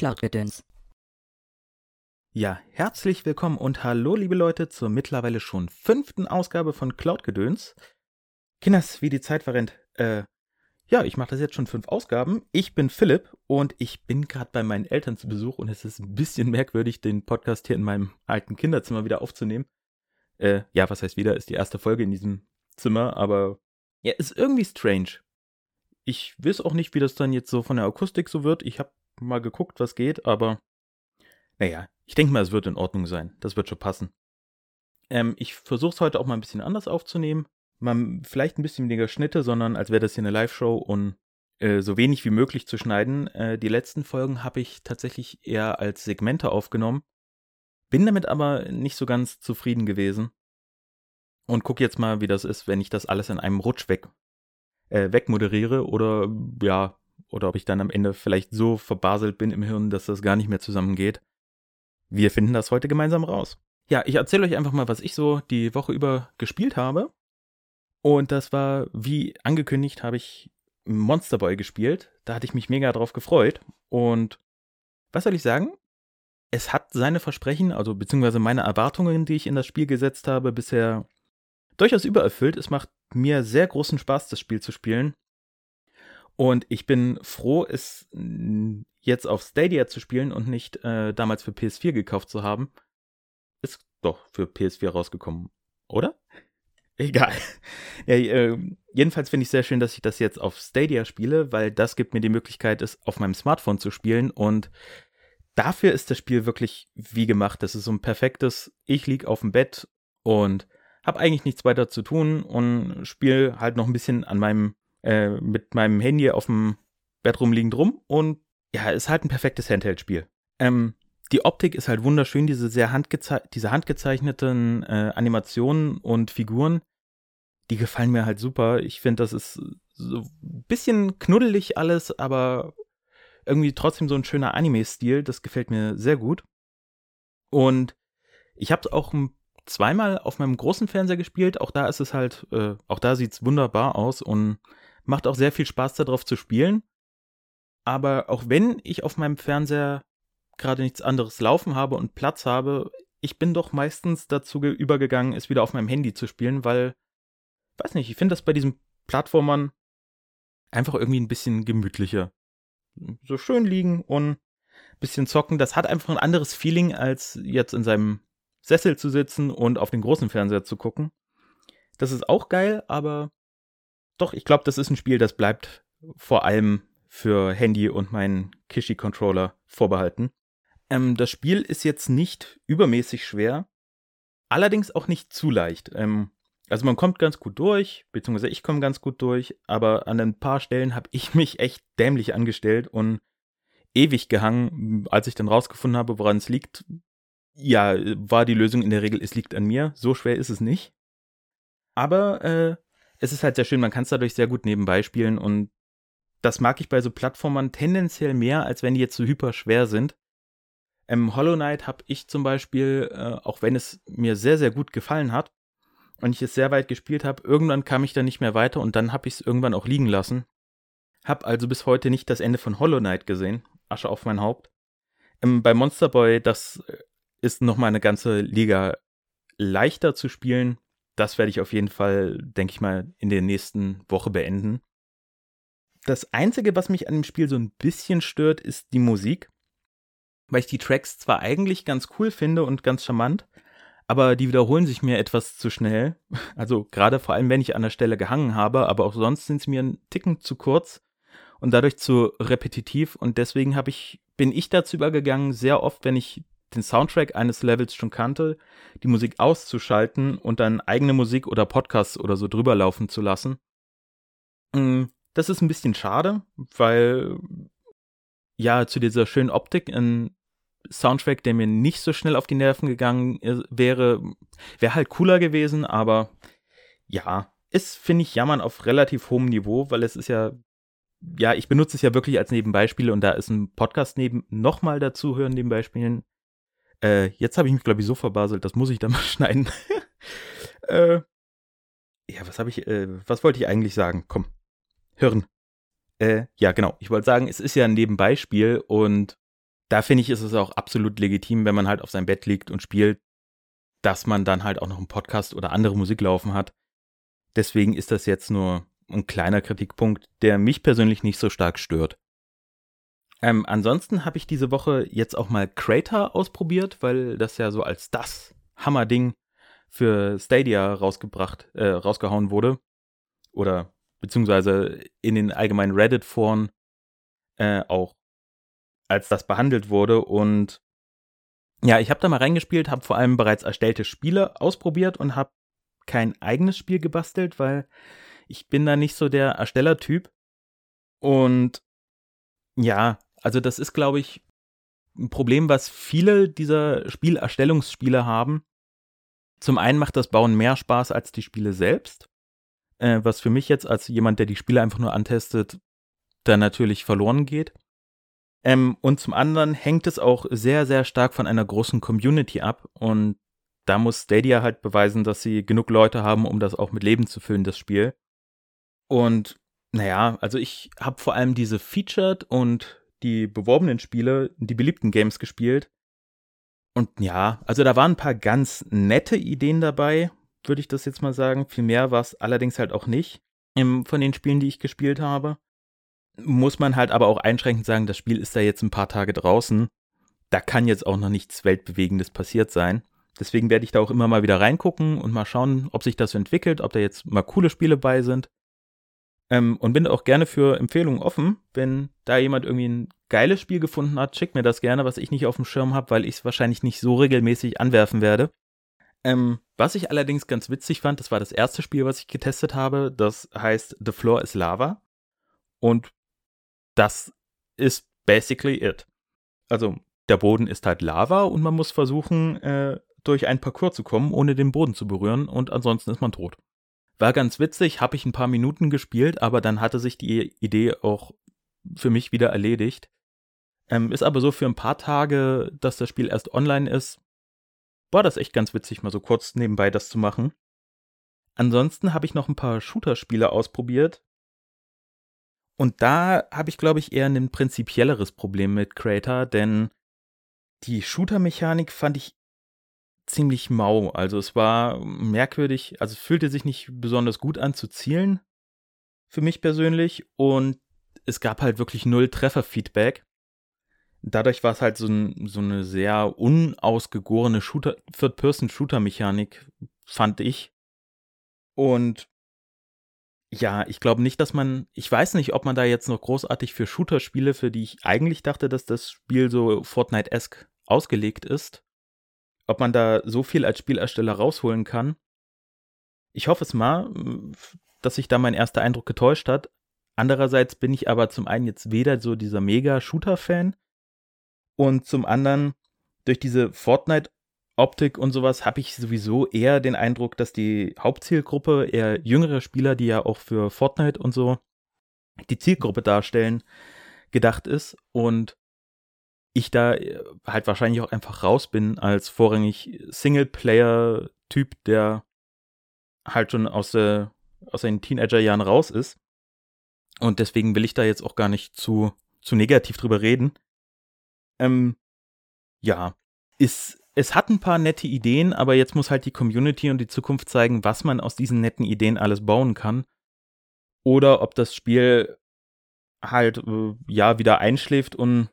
Cloud-Gedöns. Ja, herzlich willkommen und hallo, liebe Leute, zur mittlerweile schon fünften Ausgabe von Cloud-Gedöns. Kinders, wie die Zeit verrennt. Äh, ja, ich mache das jetzt schon fünf Ausgaben. Ich bin Philipp und ich bin gerade bei meinen Eltern zu Besuch und es ist ein bisschen merkwürdig, den Podcast hier in meinem alten Kinderzimmer wieder aufzunehmen. Äh, ja, was heißt wieder, ist die erste Folge in diesem Zimmer, aber ja, ist irgendwie strange. Ich weiß auch nicht, wie das dann jetzt so von der Akustik so wird. Ich habe mal geguckt, was geht, aber naja, ich denke mal, es wird in Ordnung sein. Das wird schon passen. Ähm, ich versuche es heute auch mal ein bisschen anders aufzunehmen. Mal vielleicht ein bisschen weniger Schnitte, sondern als wäre das hier eine Live-Show und äh, so wenig wie möglich zu schneiden. Äh, die letzten Folgen habe ich tatsächlich eher als Segmente aufgenommen. Bin damit aber nicht so ganz zufrieden gewesen. Und gucke jetzt mal, wie das ist, wenn ich das alles in einem Rutsch weg, äh, wegmoderiere oder ja, oder ob ich dann am Ende vielleicht so verbaselt bin im Hirn, dass das gar nicht mehr zusammengeht. Wir finden das heute gemeinsam raus. Ja, ich erzähle euch einfach mal, was ich so die Woche über gespielt habe. Und das war, wie angekündigt, habe ich Monster Boy gespielt. Da hatte ich mich mega drauf gefreut. Und was soll ich sagen? Es hat seine Versprechen, also beziehungsweise meine Erwartungen, die ich in das Spiel gesetzt habe, bisher durchaus übererfüllt. Es macht mir sehr großen Spaß, das Spiel zu spielen. Und ich bin froh, es jetzt auf Stadia zu spielen und nicht äh, damals für PS4 gekauft zu haben. Ist doch für PS4 rausgekommen, oder? Egal. Ja, äh, jedenfalls finde ich sehr schön, dass ich das jetzt auf Stadia spiele, weil das gibt mir die Möglichkeit, es auf meinem Smartphone zu spielen. Und dafür ist das Spiel wirklich wie gemacht. Das ist so ein perfektes, ich liege auf dem Bett und habe eigentlich nichts weiter zu tun und spiele halt noch ein bisschen an meinem äh, mit meinem Handy auf dem Bett rumliegend rum und ja, ist halt ein perfektes Handheld-Spiel. Ähm, die Optik ist halt wunderschön, diese sehr handgeze diese handgezeichneten äh, Animationen und Figuren, die gefallen mir halt super. Ich finde, das ist so ein bisschen knuddelig alles, aber irgendwie trotzdem so ein schöner Anime-Stil. Das gefällt mir sehr gut. Und ich habe es auch zweimal auf meinem großen Fernseher gespielt. Auch da ist es halt, äh, auch da sieht es wunderbar aus und Macht auch sehr viel Spaß darauf zu spielen. Aber auch wenn ich auf meinem Fernseher gerade nichts anderes laufen habe und Platz habe, ich bin doch meistens dazu übergegangen, es wieder auf meinem Handy zu spielen, weil, weiß nicht, ich finde das bei diesen Plattformern einfach irgendwie ein bisschen gemütlicher. So schön liegen und ein bisschen zocken, das hat einfach ein anderes Feeling, als jetzt in seinem Sessel zu sitzen und auf den großen Fernseher zu gucken. Das ist auch geil, aber doch, ich glaube, das ist ein Spiel, das bleibt vor allem für Handy und meinen Kishi-Controller vorbehalten. Ähm, das Spiel ist jetzt nicht übermäßig schwer, allerdings auch nicht zu leicht. Ähm, also man kommt ganz gut durch, beziehungsweise ich komme ganz gut durch, aber an ein paar Stellen habe ich mich echt dämlich angestellt und ewig gehangen, als ich dann rausgefunden habe, woran es liegt. Ja, war die Lösung in der Regel, es liegt an mir. So schwer ist es nicht. Aber äh, es ist halt sehr schön, man kann es dadurch sehr gut nebenbei spielen und das mag ich bei so Plattformern tendenziell mehr, als wenn die jetzt so hyper schwer sind. Ähm, Hollow Knight habe ich zum Beispiel, äh, auch wenn es mir sehr, sehr gut gefallen hat und ich es sehr weit gespielt habe, irgendwann kam ich dann nicht mehr weiter und dann habe ich es irgendwann auch liegen lassen. Hab also bis heute nicht das Ende von Hollow Knight gesehen. Asche auf mein Haupt. Ähm, bei Monster Boy, das äh, ist nochmal eine ganze Liga leichter zu spielen das werde ich auf jeden Fall, denke ich mal, in der nächsten Woche beenden. Das Einzige, was mich an dem Spiel so ein bisschen stört, ist die Musik. Weil ich die Tracks zwar eigentlich ganz cool finde und ganz charmant, aber die wiederholen sich mir etwas zu schnell. Also gerade vor allem, wenn ich an der Stelle gehangen habe, aber auch sonst sind sie mir einen Ticken zu kurz und dadurch zu repetitiv. Und deswegen ich, bin ich dazu übergegangen, sehr oft, wenn ich den Soundtrack eines Levels schon kannte, die Musik auszuschalten und dann eigene Musik oder Podcasts oder so drüber laufen zu lassen. Mm, das ist ein bisschen schade, weil ja zu dieser schönen Optik ein Soundtrack, der mir nicht so schnell auf die Nerven gegangen wäre, wäre halt cooler gewesen, aber ja, ist, finde ich, Jammern auf relativ hohem Niveau, weil es ist ja, ja, ich benutze es ja wirklich als Nebenbeispiel und da ist ein Podcast neben nochmal dazu hören, Nebenbeispielen, äh, jetzt habe ich mich, glaube ich, so verbaselt, das muss ich dann mal schneiden. äh, ja, was habe ich, äh, was wollte ich eigentlich sagen? Komm, hören. Äh, ja, genau. Ich wollte sagen, es ist ja ein Nebenbeispiel und da finde ich, ist es auch absolut legitim, wenn man halt auf seinem Bett liegt und spielt, dass man dann halt auch noch einen Podcast oder andere Musik laufen hat. Deswegen ist das jetzt nur ein kleiner Kritikpunkt, der mich persönlich nicht so stark stört. Ähm, ansonsten habe ich diese Woche jetzt auch mal Crater ausprobiert, weil das ja so als das Hammerding für Stadia rausgebracht, äh, rausgehauen wurde. Oder beziehungsweise in den allgemeinen Reddit-Foren äh, auch als das behandelt wurde. Und ja, ich habe da mal reingespielt, habe vor allem bereits erstellte Spiele ausprobiert und habe kein eigenes Spiel gebastelt, weil ich bin da nicht so der Erstellertyp. Und ja, also das ist, glaube ich, ein Problem, was viele dieser Spielerstellungsspiele haben. Zum einen macht das Bauen mehr Spaß als die Spiele selbst, äh, was für mich jetzt als jemand, der die Spiele einfach nur antestet, dann natürlich verloren geht. Ähm, und zum anderen hängt es auch sehr, sehr stark von einer großen Community ab. Und da muss Stadia halt beweisen, dass sie genug Leute haben, um das auch mit Leben zu füllen, das Spiel. Und naja, also ich habe vor allem diese Featured und die beworbenen Spiele, die beliebten Games gespielt. Und ja, also da waren ein paar ganz nette Ideen dabei, würde ich das jetzt mal sagen. Viel mehr war es allerdings halt auch nicht von den Spielen, die ich gespielt habe muss man halt aber auch einschränkend sagen, das Spiel ist da jetzt ein paar Tage draußen. Da kann jetzt auch noch nichts Weltbewegendes passiert sein. Deswegen werde ich da auch immer mal wieder reingucken und mal schauen, ob sich das entwickelt, ob da jetzt mal coole Spiele bei sind. Ähm, und bin auch gerne für Empfehlungen offen. Wenn da jemand irgendwie ein geiles Spiel gefunden hat, schickt mir das gerne, was ich nicht auf dem Schirm habe, weil ich es wahrscheinlich nicht so regelmäßig anwerfen werde. Ähm, was ich allerdings ganz witzig fand, das war das erste Spiel, was ich getestet habe. Das heißt The Floor is Lava. Und das ist basically it. Also der Boden ist halt Lava und man muss versuchen, äh, durch ein Parcours zu kommen, ohne den Boden zu berühren und ansonsten ist man tot. War ganz witzig, habe ich ein paar Minuten gespielt, aber dann hatte sich die Idee auch für mich wieder erledigt. Ähm, ist aber so für ein paar Tage, dass das Spiel erst online ist, war das echt ganz witzig, mal so kurz nebenbei das zu machen. Ansonsten habe ich noch ein paar Shooter-Spiele ausprobiert. Und da habe ich, glaube ich, eher ein prinzipielleres Problem mit Creator, denn die Shooter-Mechanik fand ich ziemlich mau. Also es war merkwürdig, also es fühlte sich nicht besonders gut an zu zielen, für mich persönlich. Und es gab halt wirklich null Treffer-Feedback. Dadurch war es halt so, ein, so eine sehr unausgegorene Shooter, Third-Person-Shooter-Mechanik, fand ich. Und ja, ich glaube nicht, dass man, ich weiß nicht, ob man da jetzt noch großartig für Shooter-Spiele, für die ich eigentlich dachte, dass das Spiel so Fortnite-esque ausgelegt ist, ob man da so viel als Spielersteller rausholen kann. Ich hoffe es mal, dass sich da mein erster Eindruck getäuscht hat. Andererseits bin ich aber zum einen jetzt weder so dieser Mega-Shooter-Fan und zum anderen durch diese Fortnite Optik und sowas habe ich sowieso eher den Eindruck, dass die Hauptzielgruppe eher jüngere Spieler, die ja auch für Fortnite und so die Zielgruppe darstellen, gedacht ist und ich da äh, halt wahrscheinlich auch einfach raus bin als vorrangig Singleplayer-Typ, der halt schon aus, der, aus seinen Teenagerjahren raus ist. Und deswegen will ich da jetzt auch gar nicht zu, zu negativ drüber reden. Ähm, ja, ist es hat ein paar nette Ideen, aber jetzt muss halt die Community und die Zukunft zeigen, was man aus diesen netten Ideen alles bauen kann. Oder ob das Spiel halt äh, ja wieder einschläft und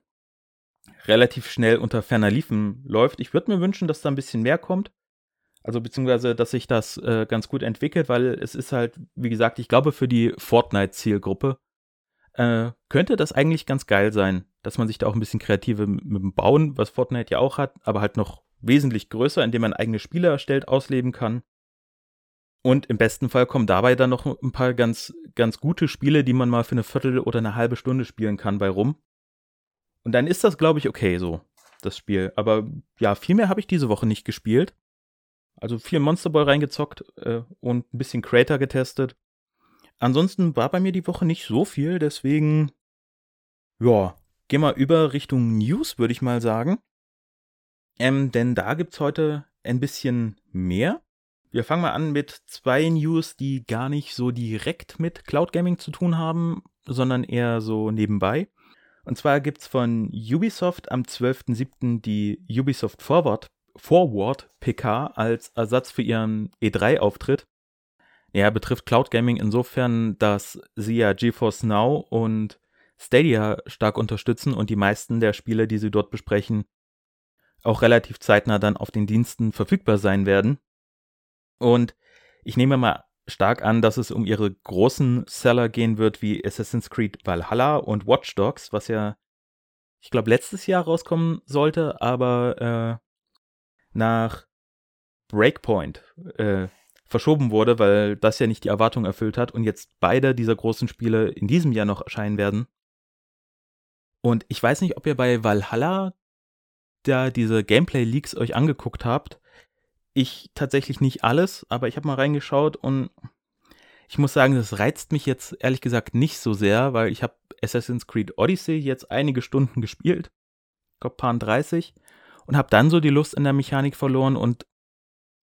relativ schnell unter ferner Liefen läuft. Ich würde mir wünschen, dass da ein bisschen mehr kommt. Also beziehungsweise, dass sich das äh, ganz gut entwickelt, weil es ist halt, wie gesagt, ich glaube, für die Fortnite-Zielgruppe äh, könnte das eigentlich ganz geil sein, dass man sich da auch ein bisschen kreative mit dem Bauen, was Fortnite ja auch hat, aber halt noch wesentlich größer, indem man eigene Spiele erstellt, ausleben kann. Und im besten Fall kommen dabei dann noch ein paar ganz, ganz gute Spiele, die man mal für eine Viertel oder eine halbe Stunde spielen kann bei rum. Und dann ist das, glaube ich, okay so, das Spiel. Aber ja, viel mehr habe ich diese Woche nicht gespielt. Also viel Monster Boy reingezockt äh, und ein bisschen Crater getestet. Ansonsten war bei mir die Woche nicht so viel, deswegen, ja, geh mal über Richtung News, würde ich mal sagen. Ähm, denn da gibt's heute ein bisschen mehr. Wir fangen mal an mit zwei News, die gar nicht so direkt mit Cloud Gaming zu tun haben, sondern eher so nebenbei. Und zwar gibt es von Ubisoft am 12.07. die Ubisoft Forward, Forward PK als Ersatz für ihren E3-Auftritt. Er betrifft Cloud Gaming insofern, dass sie ja GeForce Now und Stadia stark unterstützen und die meisten der Spiele, die sie dort besprechen, auch relativ zeitnah dann auf den Diensten verfügbar sein werden. Und ich nehme mal stark an, dass es um ihre großen Seller gehen wird, wie Assassin's Creed Valhalla und Watch Dogs, was ja, ich glaube, letztes Jahr rauskommen sollte, aber äh, nach Breakpoint äh, verschoben wurde, weil das ja nicht die Erwartung erfüllt hat und jetzt beide dieser großen Spiele in diesem Jahr noch erscheinen werden. Und ich weiß nicht, ob ihr bei Valhalla da diese Gameplay-Leaks euch angeguckt habt. Ich tatsächlich nicht alles, aber ich habe mal reingeschaut und ich muss sagen, das reizt mich jetzt ehrlich gesagt nicht so sehr, weil ich habe Assassin's Creed Odyssey jetzt einige Stunden gespielt, paar 30, und habe dann so die Lust in der Mechanik verloren und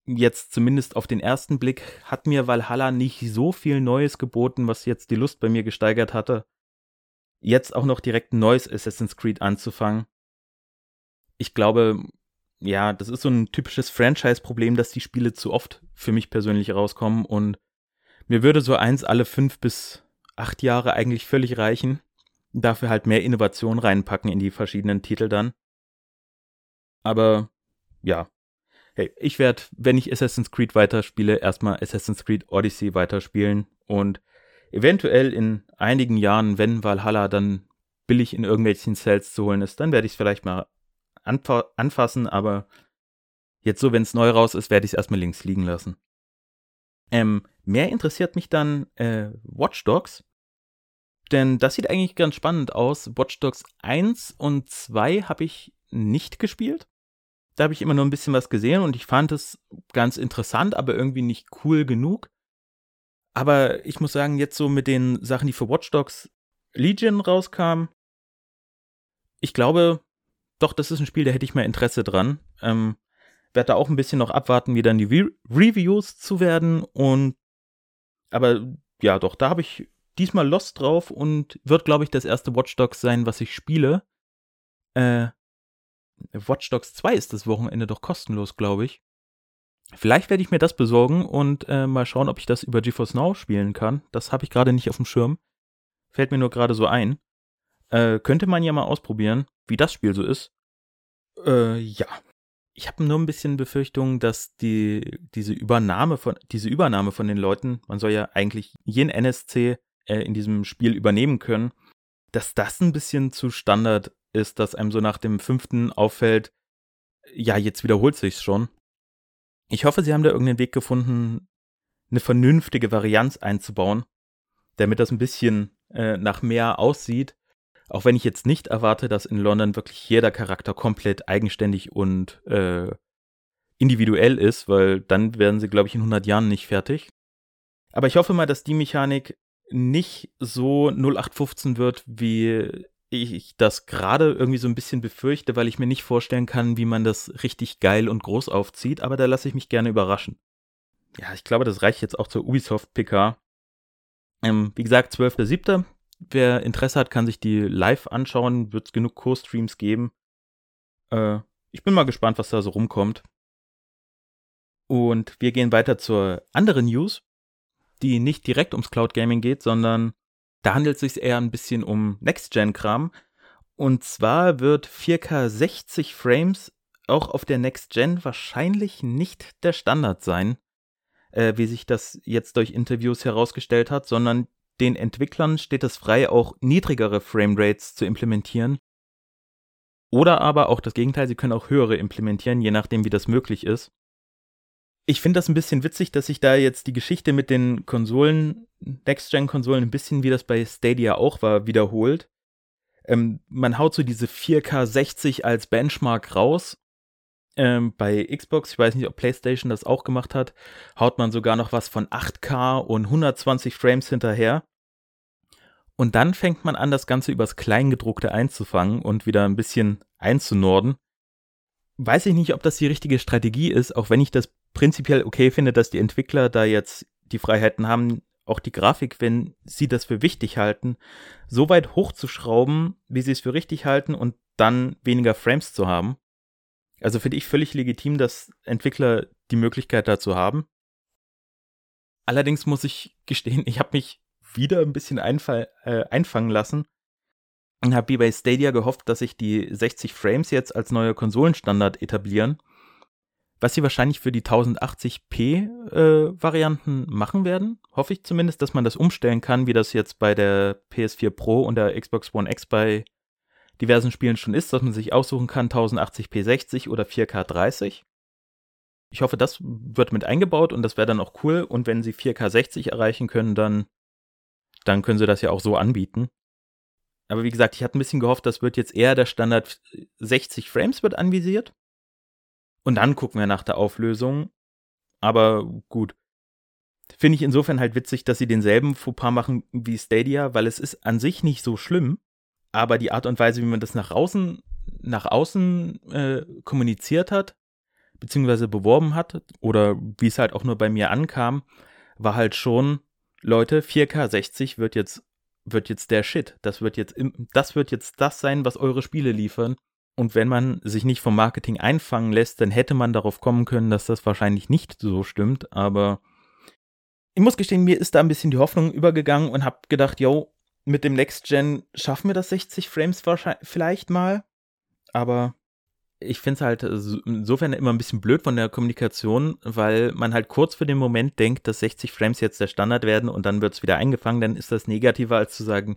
jetzt zumindest auf den ersten Blick hat mir Valhalla nicht so viel Neues geboten, was jetzt die Lust bei mir gesteigert hatte, jetzt auch noch direkt ein neues Assassin's Creed anzufangen. Ich glaube, ja, das ist so ein typisches Franchise-Problem, dass die Spiele zu oft für mich persönlich rauskommen und mir würde so eins alle fünf bis acht Jahre eigentlich völlig reichen. Dafür halt mehr Innovation reinpacken in die verschiedenen Titel dann. Aber ja, hey, ich werde, wenn ich Assassin's Creed weiterspiele, erstmal Assassin's Creed Odyssey weiterspielen und eventuell in einigen Jahren, wenn Valhalla dann billig in irgendwelchen Sales zu holen ist, dann werde ich es vielleicht mal anfa anfassen, aber jetzt so, wenn es neu raus ist, werde ich es erstmal links liegen lassen. Ähm, mehr interessiert mich dann äh, Watch Dogs, denn das sieht eigentlich ganz spannend aus. Watch Dogs 1 und 2 habe ich nicht gespielt. Da habe ich immer nur ein bisschen was gesehen und ich fand es ganz interessant, aber irgendwie nicht cool genug. Aber ich muss sagen, jetzt so mit den Sachen, die für Watch Dogs Legion rauskamen, ich glaube, doch, das ist ein Spiel, da hätte ich mehr Interesse dran. Ähm, werde da auch ein bisschen noch abwarten, wie dann die Re Reviews zu werden. Und aber ja, doch, da habe ich diesmal Lost drauf und wird, glaube ich, das erste Watch Dogs sein, was ich spiele. Äh, Watch Dogs 2 ist das Wochenende doch kostenlos, glaube ich. Vielleicht werde ich mir das besorgen und äh, mal schauen, ob ich das über GeForce Now spielen kann. Das habe ich gerade nicht auf dem Schirm. Fällt mir nur gerade so ein. Äh, könnte man ja mal ausprobieren, wie das Spiel so ist. Äh, ja. Ich habe nur ein bisschen Befürchtung, dass die, diese Übernahme von, diese Übernahme von den Leuten, man soll ja eigentlich jeden NSC äh, in diesem Spiel übernehmen können, dass das ein bisschen zu Standard ist, dass einem so nach dem fünften auffällt, ja, jetzt wiederholt sich's schon. Ich hoffe, sie haben da irgendeinen Weg gefunden, eine vernünftige Varianz einzubauen, damit das ein bisschen äh, nach mehr aussieht. Auch wenn ich jetzt nicht erwarte, dass in London wirklich jeder Charakter komplett eigenständig und äh, individuell ist, weil dann werden sie, glaube ich, in 100 Jahren nicht fertig. Aber ich hoffe mal, dass die Mechanik nicht so 0815 wird, wie ich das gerade irgendwie so ein bisschen befürchte, weil ich mir nicht vorstellen kann, wie man das richtig geil und groß aufzieht, aber da lasse ich mich gerne überraschen. Ja, ich glaube, das reicht jetzt auch zur Ubisoft PK. Ähm, wie gesagt, 12.07. Wer Interesse hat, kann sich die live anschauen, wird es genug Co-Streams geben. Äh, ich bin mal gespannt, was da so rumkommt. Und wir gehen weiter zur anderen News, die nicht direkt ums Cloud Gaming geht, sondern da handelt es sich eher ein bisschen um Next-Gen-Kram. Und zwar wird 4K 60 Frames auch auf der Next-Gen wahrscheinlich nicht der Standard sein, äh, wie sich das jetzt durch Interviews herausgestellt hat, sondern den Entwicklern steht es frei, auch niedrigere Framerates zu implementieren. Oder aber auch das Gegenteil, sie können auch höhere implementieren, je nachdem, wie das möglich ist ich finde das ein bisschen witzig, dass sich da jetzt die Geschichte mit den Konsolen, Next-Gen-Konsolen, ein bisschen wie das bei Stadia auch war, wiederholt. Ähm, man haut so diese 4K 60 als Benchmark raus. Ähm, bei Xbox, ich weiß nicht, ob PlayStation das auch gemacht hat, haut man sogar noch was von 8K und 120 Frames hinterher. Und dann fängt man an, das Ganze übers Kleingedruckte einzufangen und wieder ein bisschen einzunorden. Weiß ich nicht, ob das die richtige Strategie ist, auch wenn ich das prinzipiell okay finde, dass die Entwickler da jetzt die Freiheiten haben, auch die Grafik, wenn sie das für wichtig halten, so weit hochzuschrauben, wie sie es für richtig halten und dann weniger Frames zu haben. Also finde ich völlig legitim, dass Entwickler die Möglichkeit dazu haben. Allerdings muss ich gestehen, ich habe mich wieder ein bisschen einfall, äh, einfangen lassen und habe wie bei Stadia gehofft, dass sich die 60 Frames jetzt als neuer Konsolenstandard etablieren was sie wahrscheinlich für die 1080p äh, machen werden. Hoffe ich zumindest, dass man das umstellen kann, wie das jetzt bei der PS4 Pro und der Xbox One X bei diversen Spielen schon ist, dass man sich aussuchen kann 1080p 60 oder 4K 30. Ich hoffe, das wird mit eingebaut und das wäre dann auch cool. Und wenn sie 4K 60 erreichen können, dann, dann können sie das ja auch so anbieten. Aber wie gesagt, ich hatte ein bisschen gehofft, das wird jetzt eher der Standard 60 Frames wird anvisiert. Und dann gucken wir nach der Auflösung. Aber gut. Finde ich insofern halt witzig, dass sie denselben Fauxpas machen wie Stadia, weil es ist an sich nicht so schlimm, aber die Art und Weise, wie man das nach außen, nach außen äh, kommuniziert hat, beziehungsweise beworben hat, oder wie es halt auch nur bei mir ankam, war halt schon, Leute, 4K 60 wird jetzt, wird jetzt der Shit. Das wird jetzt, das wird jetzt das sein, was eure Spiele liefern. Und wenn man sich nicht vom Marketing einfangen lässt, dann hätte man darauf kommen können, dass das wahrscheinlich nicht so stimmt. Aber ich muss gestehen, mir ist da ein bisschen die Hoffnung übergegangen und habe gedacht, yo, mit dem Next Gen schaffen wir das 60 Frames vielleicht mal. Aber ich finde es halt insofern immer ein bisschen blöd von der Kommunikation, weil man halt kurz für den Moment denkt, dass 60 Frames jetzt der Standard werden und dann wird es wieder eingefangen. Dann ist das negativer als zu sagen,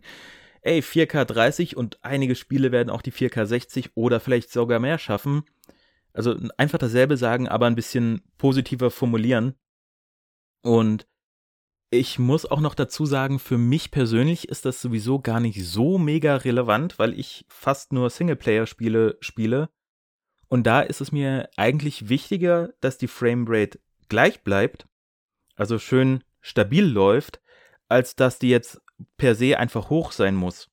ey, 4K 30 und einige Spiele werden auch die 4K 60 oder vielleicht sogar mehr schaffen. Also einfach dasselbe sagen, aber ein bisschen positiver formulieren. Und ich muss auch noch dazu sagen, für mich persönlich ist das sowieso gar nicht so mega relevant, weil ich fast nur Singleplayer-Spiele spiele. Und da ist es mir eigentlich wichtiger, dass die Framerate gleich bleibt, also schön stabil läuft, als dass die jetzt per se einfach hoch sein muss.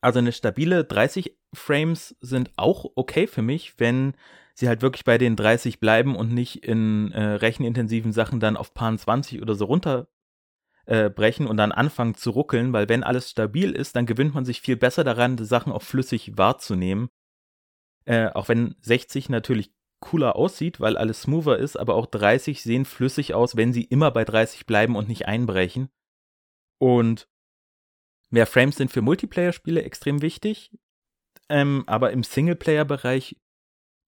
Also eine stabile 30 Frames sind auch okay für mich, wenn sie halt wirklich bei den 30 bleiben und nicht in äh, rechenintensiven Sachen dann auf Paar 20 oder so runterbrechen äh, und dann anfangen zu ruckeln, weil wenn alles stabil ist, dann gewöhnt man sich viel besser daran, die Sachen auch flüssig wahrzunehmen. Äh, auch wenn 60 natürlich cooler aussieht, weil alles smoother ist, aber auch 30 sehen flüssig aus, wenn sie immer bei 30 bleiben und nicht einbrechen. Und mehr Frames sind für Multiplayer-Spiele extrem wichtig. Ähm, aber im Singleplayer-Bereich,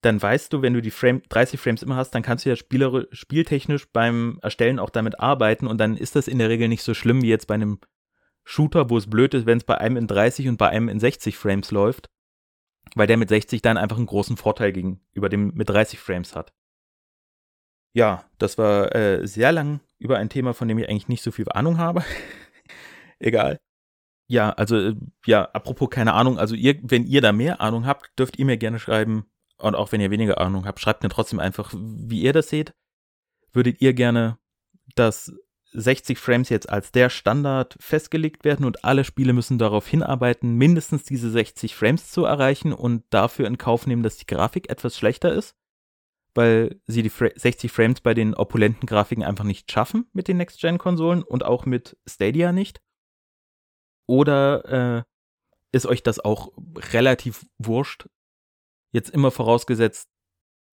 dann weißt du, wenn du die Frame, 30 Frames immer hast, dann kannst du ja spielere, spieltechnisch beim Erstellen auch damit arbeiten und dann ist das in der Regel nicht so schlimm wie jetzt bei einem Shooter, wo es blöd ist, wenn es bei einem in 30 und bei einem in 60 Frames läuft, weil der mit 60 dann einfach einen großen Vorteil gegenüber dem mit 30 Frames hat. Ja, das war äh, sehr lang über ein Thema, von dem ich eigentlich nicht so viel Ahnung habe. Egal. Ja, also, äh, ja, apropos keine Ahnung, also ihr, wenn ihr da mehr Ahnung habt, dürft ihr mir gerne schreiben. Und auch wenn ihr weniger Ahnung habt, schreibt mir trotzdem einfach, wie ihr das seht. Würdet ihr gerne, dass 60 Frames jetzt als der Standard festgelegt werden und alle Spiele müssen darauf hinarbeiten, mindestens diese 60 Frames zu erreichen und dafür in Kauf nehmen, dass die Grafik etwas schlechter ist? Weil sie die 60 Frames bei den opulenten Grafiken einfach nicht schaffen mit den Next-Gen-Konsolen und auch mit Stadia nicht? Oder äh, ist euch das auch relativ wurscht? Jetzt immer vorausgesetzt,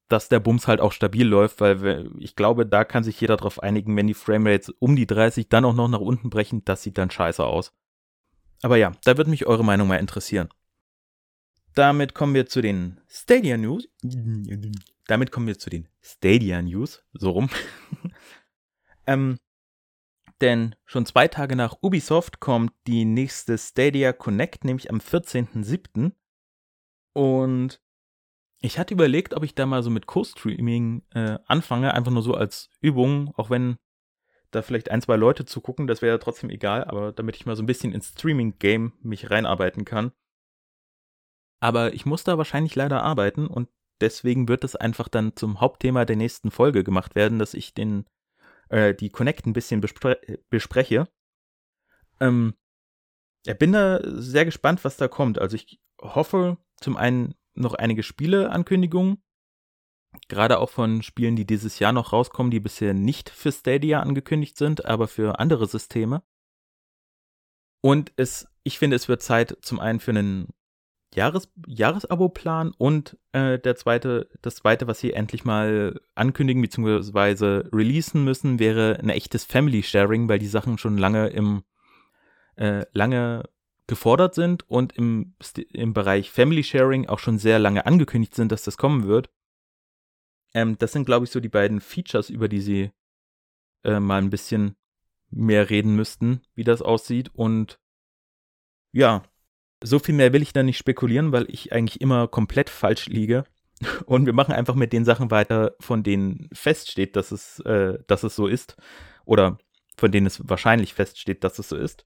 dass der Bums halt auch stabil läuft, weil ich glaube, da kann sich jeder darauf einigen, wenn die Framerates um die 30 dann auch noch nach unten brechen, das sieht dann scheiße aus. Aber ja, da würde mich eure Meinung mal interessieren. Damit kommen wir zu den Stadia News. Damit kommen wir zu den Stadia News, so rum. ähm, denn schon zwei Tage nach Ubisoft kommt die nächste Stadia Connect, nämlich am 14.07. Und ich hatte überlegt, ob ich da mal so mit Co-Streaming äh, anfange, einfach nur so als Übung, auch wenn da vielleicht ein, zwei Leute zugucken, das wäre ja trotzdem egal, aber damit ich mal so ein bisschen ins Streaming-Game mich reinarbeiten kann. Aber ich muss da wahrscheinlich leider arbeiten und deswegen wird es einfach dann zum Hauptthema der nächsten Folge gemacht werden, dass ich den äh, die Connect ein bisschen bespre bespreche. Ähm, ich bin da sehr gespannt, was da kommt. Also ich hoffe zum einen noch einige Spieleankündigungen. Gerade auch von Spielen, die dieses Jahr noch rauskommen, die bisher nicht für Stadia angekündigt sind, aber für andere Systeme. Und es, ich finde, es wird Zeit zum einen für einen Jahres, Jahresabo-Plan und äh, der zweite, das zweite, was sie endlich mal ankündigen bzw. releasen müssen, wäre ein echtes Family Sharing, weil die Sachen schon lange im äh, lange gefordert sind und im, im Bereich Family Sharing auch schon sehr lange angekündigt sind, dass das kommen wird. Ähm, das sind, glaube ich, so die beiden Features, über die sie äh, mal ein bisschen mehr reden müssten, wie das aussieht. Und ja, so viel mehr will ich da nicht spekulieren, weil ich eigentlich immer komplett falsch liege. Und wir machen einfach mit den Sachen weiter, von denen feststeht, dass es, äh, dass es so ist. Oder von denen es wahrscheinlich feststeht, dass es so ist.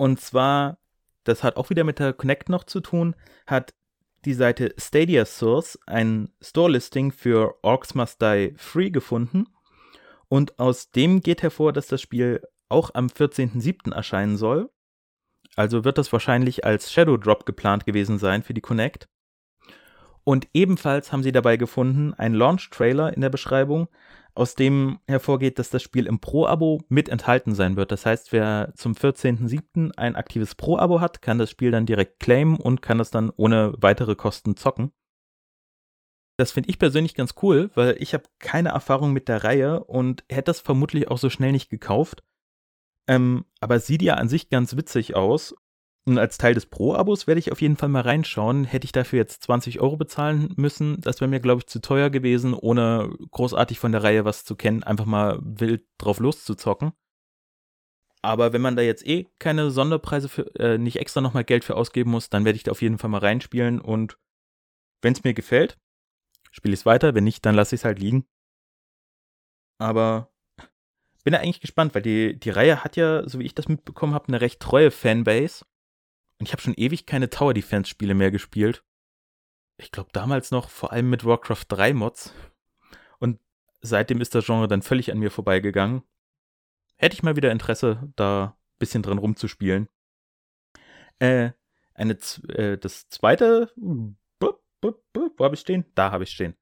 Und zwar, das hat auch wieder mit der Connect noch zu tun, hat die Seite Stadia Source ein Store-Listing für Orcs Must Die Free gefunden. Und aus dem geht hervor, dass das Spiel auch am 14.07. erscheinen soll. Also wird das wahrscheinlich als Shadow Drop geplant gewesen sein für die Connect. Und ebenfalls haben sie dabei gefunden einen Launch-Trailer in der Beschreibung, aus dem hervorgeht, dass das Spiel im Pro-Abo mit enthalten sein wird. Das heißt, wer zum 14.07. ein aktives Pro-Abo hat, kann das Spiel dann direkt claimen und kann es dann ohne weitere Kosten zocken. Das finde ich persönlich ganz cool, weil ich habe keine Erfahrung mit der Reihe und hätte das vermutlich auch so schnell nicht gekauft. Ähm, aber sieht ja an sich ganz witzig aus und als Teil des Pro-Abos werde ich auf jeden Fall mal reinschauen. Hätte ich dafür jetzt 20 Euro bezahlen müssen, das wäre mir, glaube ich, zu teuer gewesen, ohne großartig von der Reihe was zu kennen, einfach mal wild drauf loszuzocken. Aber wenn man da jetzt eh keine Sonderpreise für, äh, nicht extra nochmal Geld für ausgeben muss, dann werde ich da auf jeden Fall mal reinspielen und wenn es mir gefällt, spiele ich es weiter. Wenn nicht, dann lasse ich es halt liegen. Aber bin da eigentlich gespannt, weil die, die Reihe hat ja, so wie ich das mitbekommen habe, eine recht treue Fanbase. Und ich habe schon ewig keine Tower Defense Spiele mehr gespielt. Ich glaube damals noch vor allem mit Warcraft 3 Mods. Und seitdem ist das Genre dann völlig an mir vorbeigegangen. Hätte ich mal wieder Interesse, da ein bisschen dran rumzuspielen. Äh, eine, äh, das zweite, wo habe ich stehen? Da habe ich stehen.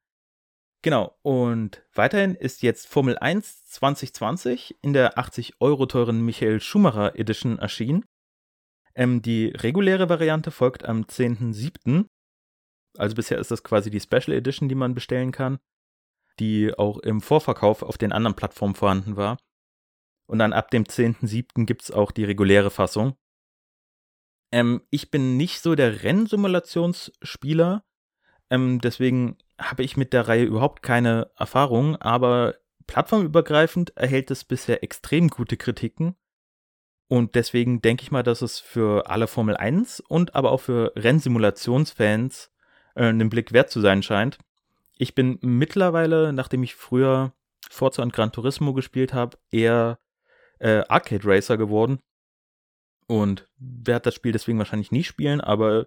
Genau, und weiterhin ist jetzt Formel 1 2020 in der 80 Euro teuren Michael Schumacher Edition erschienen. Ähm, die reguläre Variante folgt am 10.07. Also bisher ist das quasi die Special Edition, die man bestellen kann, die auch im Vorverkauf auf den anderen Plattformen vorhanden war. Und dann ab dem 10.07. gibt es auch die reguläre Fassung. Ähm, ich bin nicht so der Rennsimulationsspieler, ähm, deswegen habe ich mit der Reihe überhaupt keine Erfahrung, aber plattformübergreifend erhält es bisher extrem gute Kritiken. Und deswegen denke ich mal, dass es für alle Formel 1 und aber auch für Rennsimulationsfans äh, einen Blick wert zu sein scheint. Ich bin mittlerweile, nachdem ich früher Forza und Gran Turismo gespielt habe, eher äh, Arcade Racer geworden. Und werde das Spiel deswegen wahrscheinlich nie spielen, aber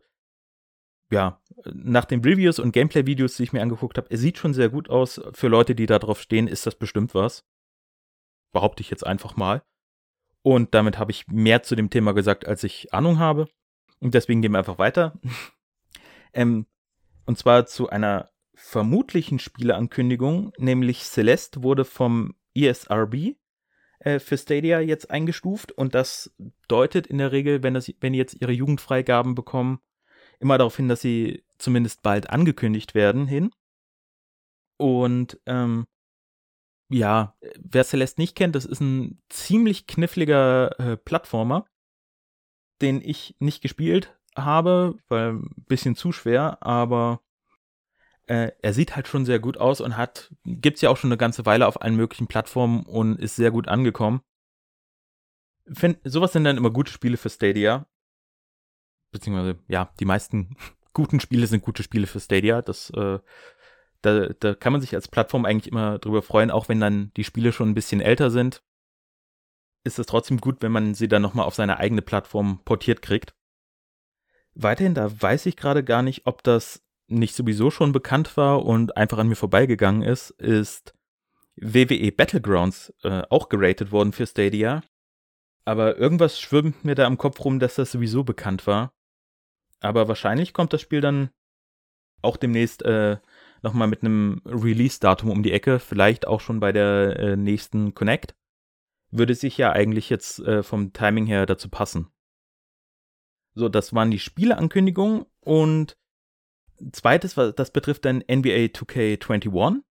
ja, nach den Reviews und Gameplay-Videos, die ich mir angeguckt habe, es sieht schon sehr gut aus. Für Leute, die da drauf stehen, ist das bestimmt was. Behaupte ich jetzt einfach mal. Und damit habe ich mehr zu dem Thema gesagt, als ich Ahnung habe. Und deswegen gehen wir einfach weiter. ähm, und zwar zu einer vermutlichen Spieleankündigung, nämlich Celeste wurde vom ESRB äh, für Stadia jetzt eingestuft und das deutet in der Regel, wenn, das, wenn jetzt ihre Jugendfreigaben bekommen, immer darauf hin, dass sie zumindest bald angekündigt werden hin. Und ähm, ja, wer Celeste nicht kennt, das ist ein ziemlich kniffliger äh, Plattformer, den ich nicht gespielt habe, weil ein bisschen zu schwer, aber äh, er sieht halt schon sehr gut aus und hat, gibt's ja auch schon eine ganze Weile auf allen möglichen Plattformen und ist sehr gut angekommen. Find, sowas sind dann immer gute Spiele für Stadia. Beziehungsweise, ja, die meisten guten Spiele sind gute Spiele für Stadia. Das äh, da, da kann man sich als Plattform eigentlich immer drüber freuen, auch wenn dann die Spiele schon ein bisschen älter sind. Ist es trotzdem gut, wenn man sie dann nochmal auf seine eigene Plattform portiert kriegt. Weiterhin, da weiß ich gerade gar nicht, ob das nicht sowieso schon bekannt war und einfach an mir vorbeigegangen ist, ist WWE Battlegrounds äh, auch geratet worden für Stadia. Aber irgendwas schwimmt mir da im Kopf rum, dass das sowieso bekannt war. Aber wahrscheinlich kommt das Spiel dann auch demnächst äh, nochmal mit einem Release-Datum um die Ecke, vielleicht auch schon bei der äh, nächsten Connect. Würde sich ja eigentlich jetzt äh, vom Timing her dazu passen. So, das waren die Spieleankündigungen und zweites, das betrifft dann NBA 2K21.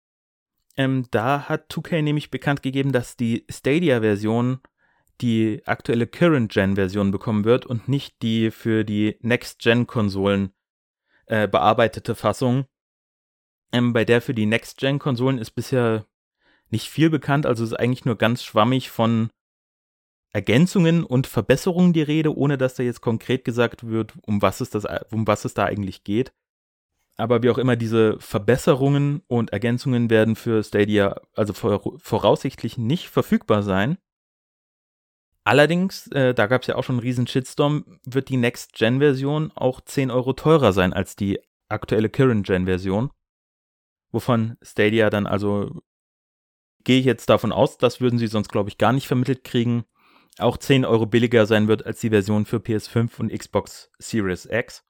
Ähm, da hat 2K nämlich bekannt gegeben, dass die Stadia-Version die aktuelle Current-Gen-Version bekommen wird und nicht die für die Next-Gen-Konsolen äh, bearbeitete Fassung. Ähm, bei der für die Next-Gen-Konsolen ist bisher nicht viel bekannt, also ist eigentlich nur ganz schwammig von Ergänzungen und Verbesserungen die Rede, ohne dass da jetzt konkret gesagt wird, um was es, das, um was es da eigentlich geht. Aber wie auch immer, diese Verbesserungen und Ergänzungen werden für Stadia also voraussichtlich nicht verfügbar sein. Allerdings, äh, da gab es ja auch schon einen riesen Shitstorm, wird die Next-Gen-Version auch 10 Euro teurer sein als die aktuelle Current-Gen-Version. Wovon Stadia dann also, gehe ich jetzt davon aus, das würden sie sonst, glaube ich, gar nicht vermittelt kriegen, auch 10 Euro billiger sein wird als die Version für PS5 und Xbox Series X.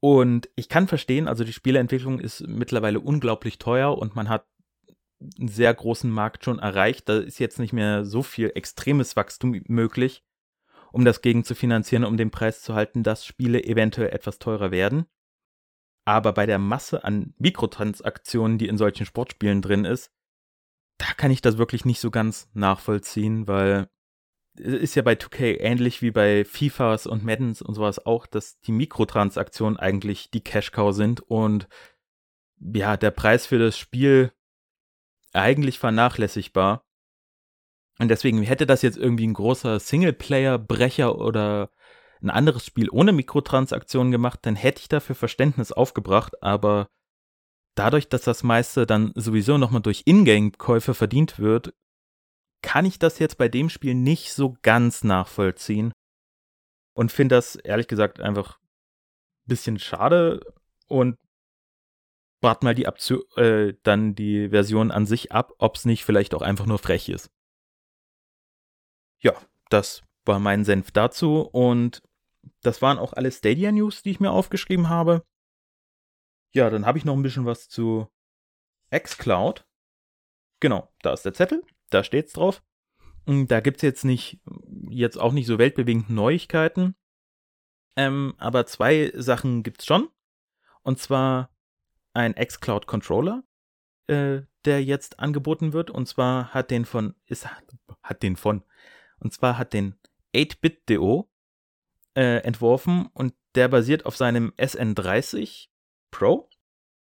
Und ich kann verstehen, also die Spieleentwicklung ist mittlerweile unglaublich teuer und man hat einen sehr großen Markt schon erreicht. Da ist jetzt nicht mehr so viel extremes Wachstum möglich, um das gegen zu finanzieren, um den Preis zu halten, dass Spiele eventuell etwas teurer werden. Aber bei der Masse an Mikrotransaktionen, die in solchen Sportspielen drin ist, da kann ich das wirklich nicht so ganz nachvollziehen, weil es ist ja bei 2K ähnlich wie bei FIFAs und Maddens und sowas auch, dass die Mikrotransaktionen eigentlich die Cash-Cow sind und ja, der Preis für das Spiel eigentlich vernachlässigbar. Und deswegen hätte das jetzt irgendwie ein großer Singleplayer-Brecher oder ein anderes Spiel ohne Mikrotransaktionen gemacht, dann hätte ich dafür Verständnis aufgebracht, aber dadurch, dass das meiste dann sowieso nochmal durch Ingame-Käufe verdient wird, kann ich das jetzt bei dem Spiel nicht so ganz nachvollziehen. Und finde das ehrlich gesagt einfach ein bisschen schade und wart mal die Abzu äh, dann die Version an sich ab, ob es nicht vielleicht auch einfach nur frech ist. Ja, das war mein Senf dazu und das waren auch alle Stadia News, die ich mir aufgeschrieben habe. Ja, dann habe ich noch ein bisschen was zu xCloud. Genau, da ist der Zettel, da steht's drauf. Hm, da gibt's jetzt nicht, jetzt auch nicht so weltbewegend Neuigkeiten. Ähm, aber zwei Sachen gibt's schon. Und zwar ein xCloud Controller, äh, der jetzt angeboten wird. Und zwar hat den von, ist, hat den von, und zwar hat den 8-Bit.do äh, entworfen und der basiert auf seinem SN30 Pro.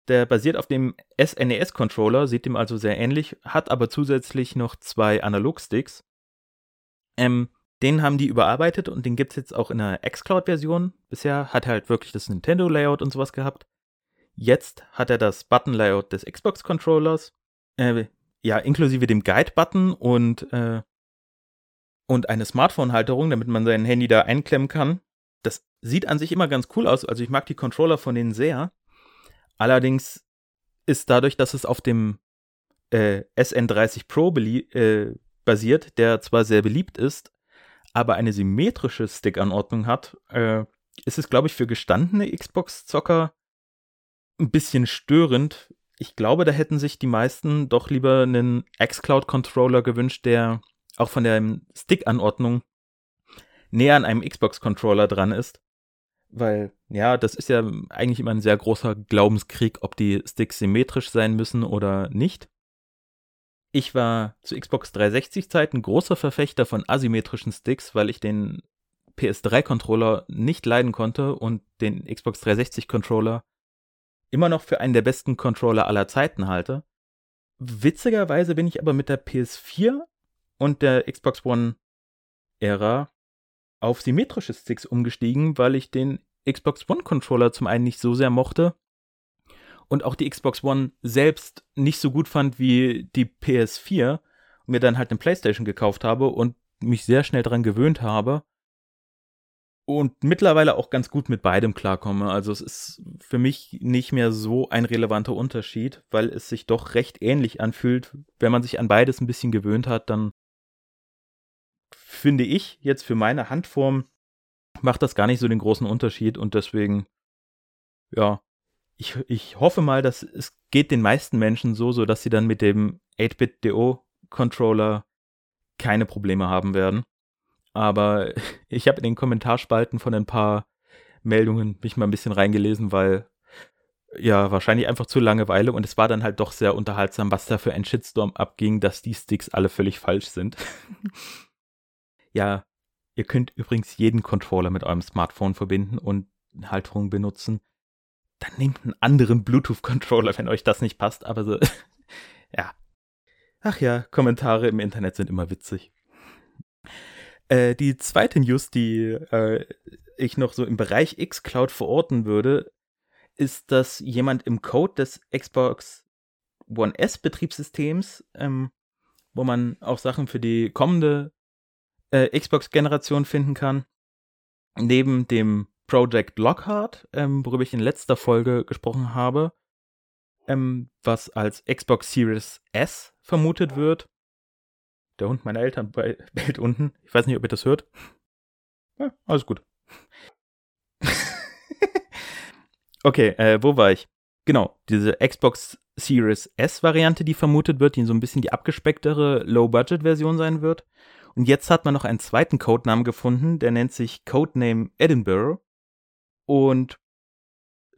Der basiert auf dem SNES-Controller, sieht dem also sehr ähnlich, hat aber zusätzlich noch zwei Analogsticks. Ähm, den haben die überarbeitet und den gibt es jetzt auch in einer xCloud-Version. Bisher hat er halt wirklich das Nintendo-Layout und sowas gehabt. Jetzt hat er das Button-Layout des Xbox-Controllers. Äh, ja, inklusive dem Guide-Button und, äh, und eine Smartphone-Halterung, damit man sein Handy da einklemmen kann. Das sieht an sich immer ganz cool aus. Also ich mag die Controller von denen sehr. Allerdings ist dadurch, dass es auf dem äh, SN30 Pro äh, basiert, der zwar sehr beliebt ist, aber eine symmetrische Stick-Anordnung hat, äh, ist es, glaube ich, für gestandene Xbox-Zocker ein bisschen störend. Ich glaube, da hätten sich die meisten doch lieber einen xCloud-Controller gewünscht, der auch von der Stick-Anordnung näher an einem Xbox-Controller dran ist. Weil, ja, das ist ja eigentlich immer ein sehr großer Glaubenskrieg, ob die Sticks symmetrisch sein müssen oder nicht. Ich war zu Xbox 360 Zeiten großer Verfechter von asymmetrischen Sticks, weil ich den PS3 nicht leiden konnte und den Xbox 360 Controller immer noch für einen der besten Controller aller Zeiten halte. Witzigerweise bin ich aber mit der PS4 und der Xbox One Ära auf symmetrische Sticks umgestiegen, weil ich den Xbox One Controller zum einen nicht so sehr mochte und auch die Xbox One selbst nicht so gut fand wie die PS4 und mir dann halt eine PlayStation gekauft habe und mich sehr schnell daran gewöhnt habe und mittlerweile auch ganz gut mit beidem klarkomme. Also es ist für mich nicht mehr so ein relevanter Unterschied, weil es sich doch recht ähnlich anfühlt. Wenn man sich an beides ein bisschen gewöhnt hat, dann finde ich jetzt für meine Handform macht das gar nicht so den großen Unterschied und deswegen ja, ich, ich hoffe mal, dass es geht den meisten Menschen so, so dass sie dann mit dem 8-Bit-DO-Controller keine Probleme haben werden. Aber ich habe in den Kommentarspalten von ein paar Meldungen mich mal ein bisschen reingelesen, weil ja, wahrscheinlich einfach zu Langeweile und es war dann halt doch sehr unterhaltsam, was da für ein Shitstorm abging, dass die Sticks alle völlig falsch sind. ja, ihr könnt übrigens jeden Controller mit eurem Smartphone verbinden und Halterung benutzen. Dann nehmt einen anderen Bluetooth-Controller, wenn euch das nicht passt, aber so, ja. Ach ja, Kommentare im Internet sind immer witzig. Äh, die zweite News, die äh, ich noch so im Bereich xCloud verorten würde, ist, dass jemand im Code des Xbox One S Betriebssystems, ähm, wo man auch Sachen für die kommende äh, Xbox-Generation finden kann, neben dem Project Lockhart, ähm, worüber ich in letzter Folge gesprochen habe, ähm, was als Xbox Series S vermutet wird. Der Hund meiner Eltern bellt unten. Ich weiß nicht, ob ihr das hört. Ja, alles gut. Okay, äh, wo war ich? Genau, diese Xbox Series S-Variante, die vermutet wird, die so ein bisschen die abgespecktere Low-Budget-Version sein wird. Und jetzt hat man noch einen zweiten Codenamen gefunden, der nennt sich Codename Edinburgh. Und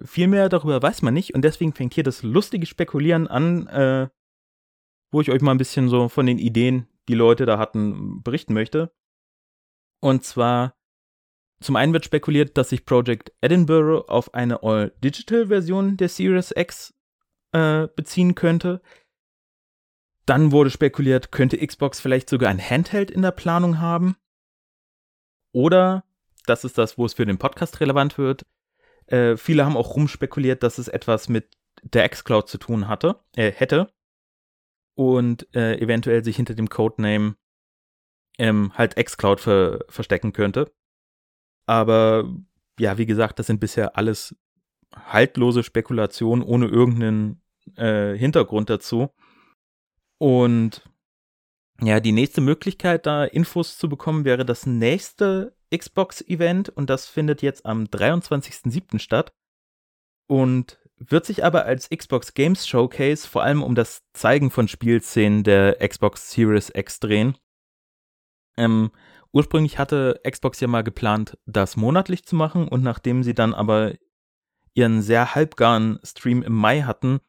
viel mehr darüber weiß man nicht. Und deswegen fängt hier das lustige Spekulieren an, äh, wo ich euch mal ein bisschen so von den Ideen, die Leute da hatten, berichten möchte. Und zwar zum einen wird spekuliert, dass sich Project Edinburgh auf eine All-Digital-Version der Series X äh, beziehen könnte. Dann wurde spekuliert, könnte Xbox vielleicht sogar ein Handheld in der Planung haben. Oder, das ist das, wo es für den Podcast relevant wird, äh, viele haben auch rumspekuliert, dass es etwas mit der xCloud zu tun hatte, äh, hätte. Und äh, eventuell sich hinter dem Codename ähm, halt xCloud ver verstecken könnte. Aber ja, wie gesagt, das sind bisher alles haltlose Spekulationen ohne irgendeinen äh, Hintergrund dazu. Und ja, die nächste Möglichkeit, da Infos zu bekommen, wäre das nächste Xbox-Event und das findet jetzt am 23.07. statt und wird sich aber als Xbox Games Showcase vor allem um das Zeigen von Spielszenen der Xbox Series X drehen. Ähm, Ursprünglich hatte Xbox ja mal geplant, das monatlich zu machen und nachdem sie dann aber ihren sehr halbgaren Stream im Mai hatten,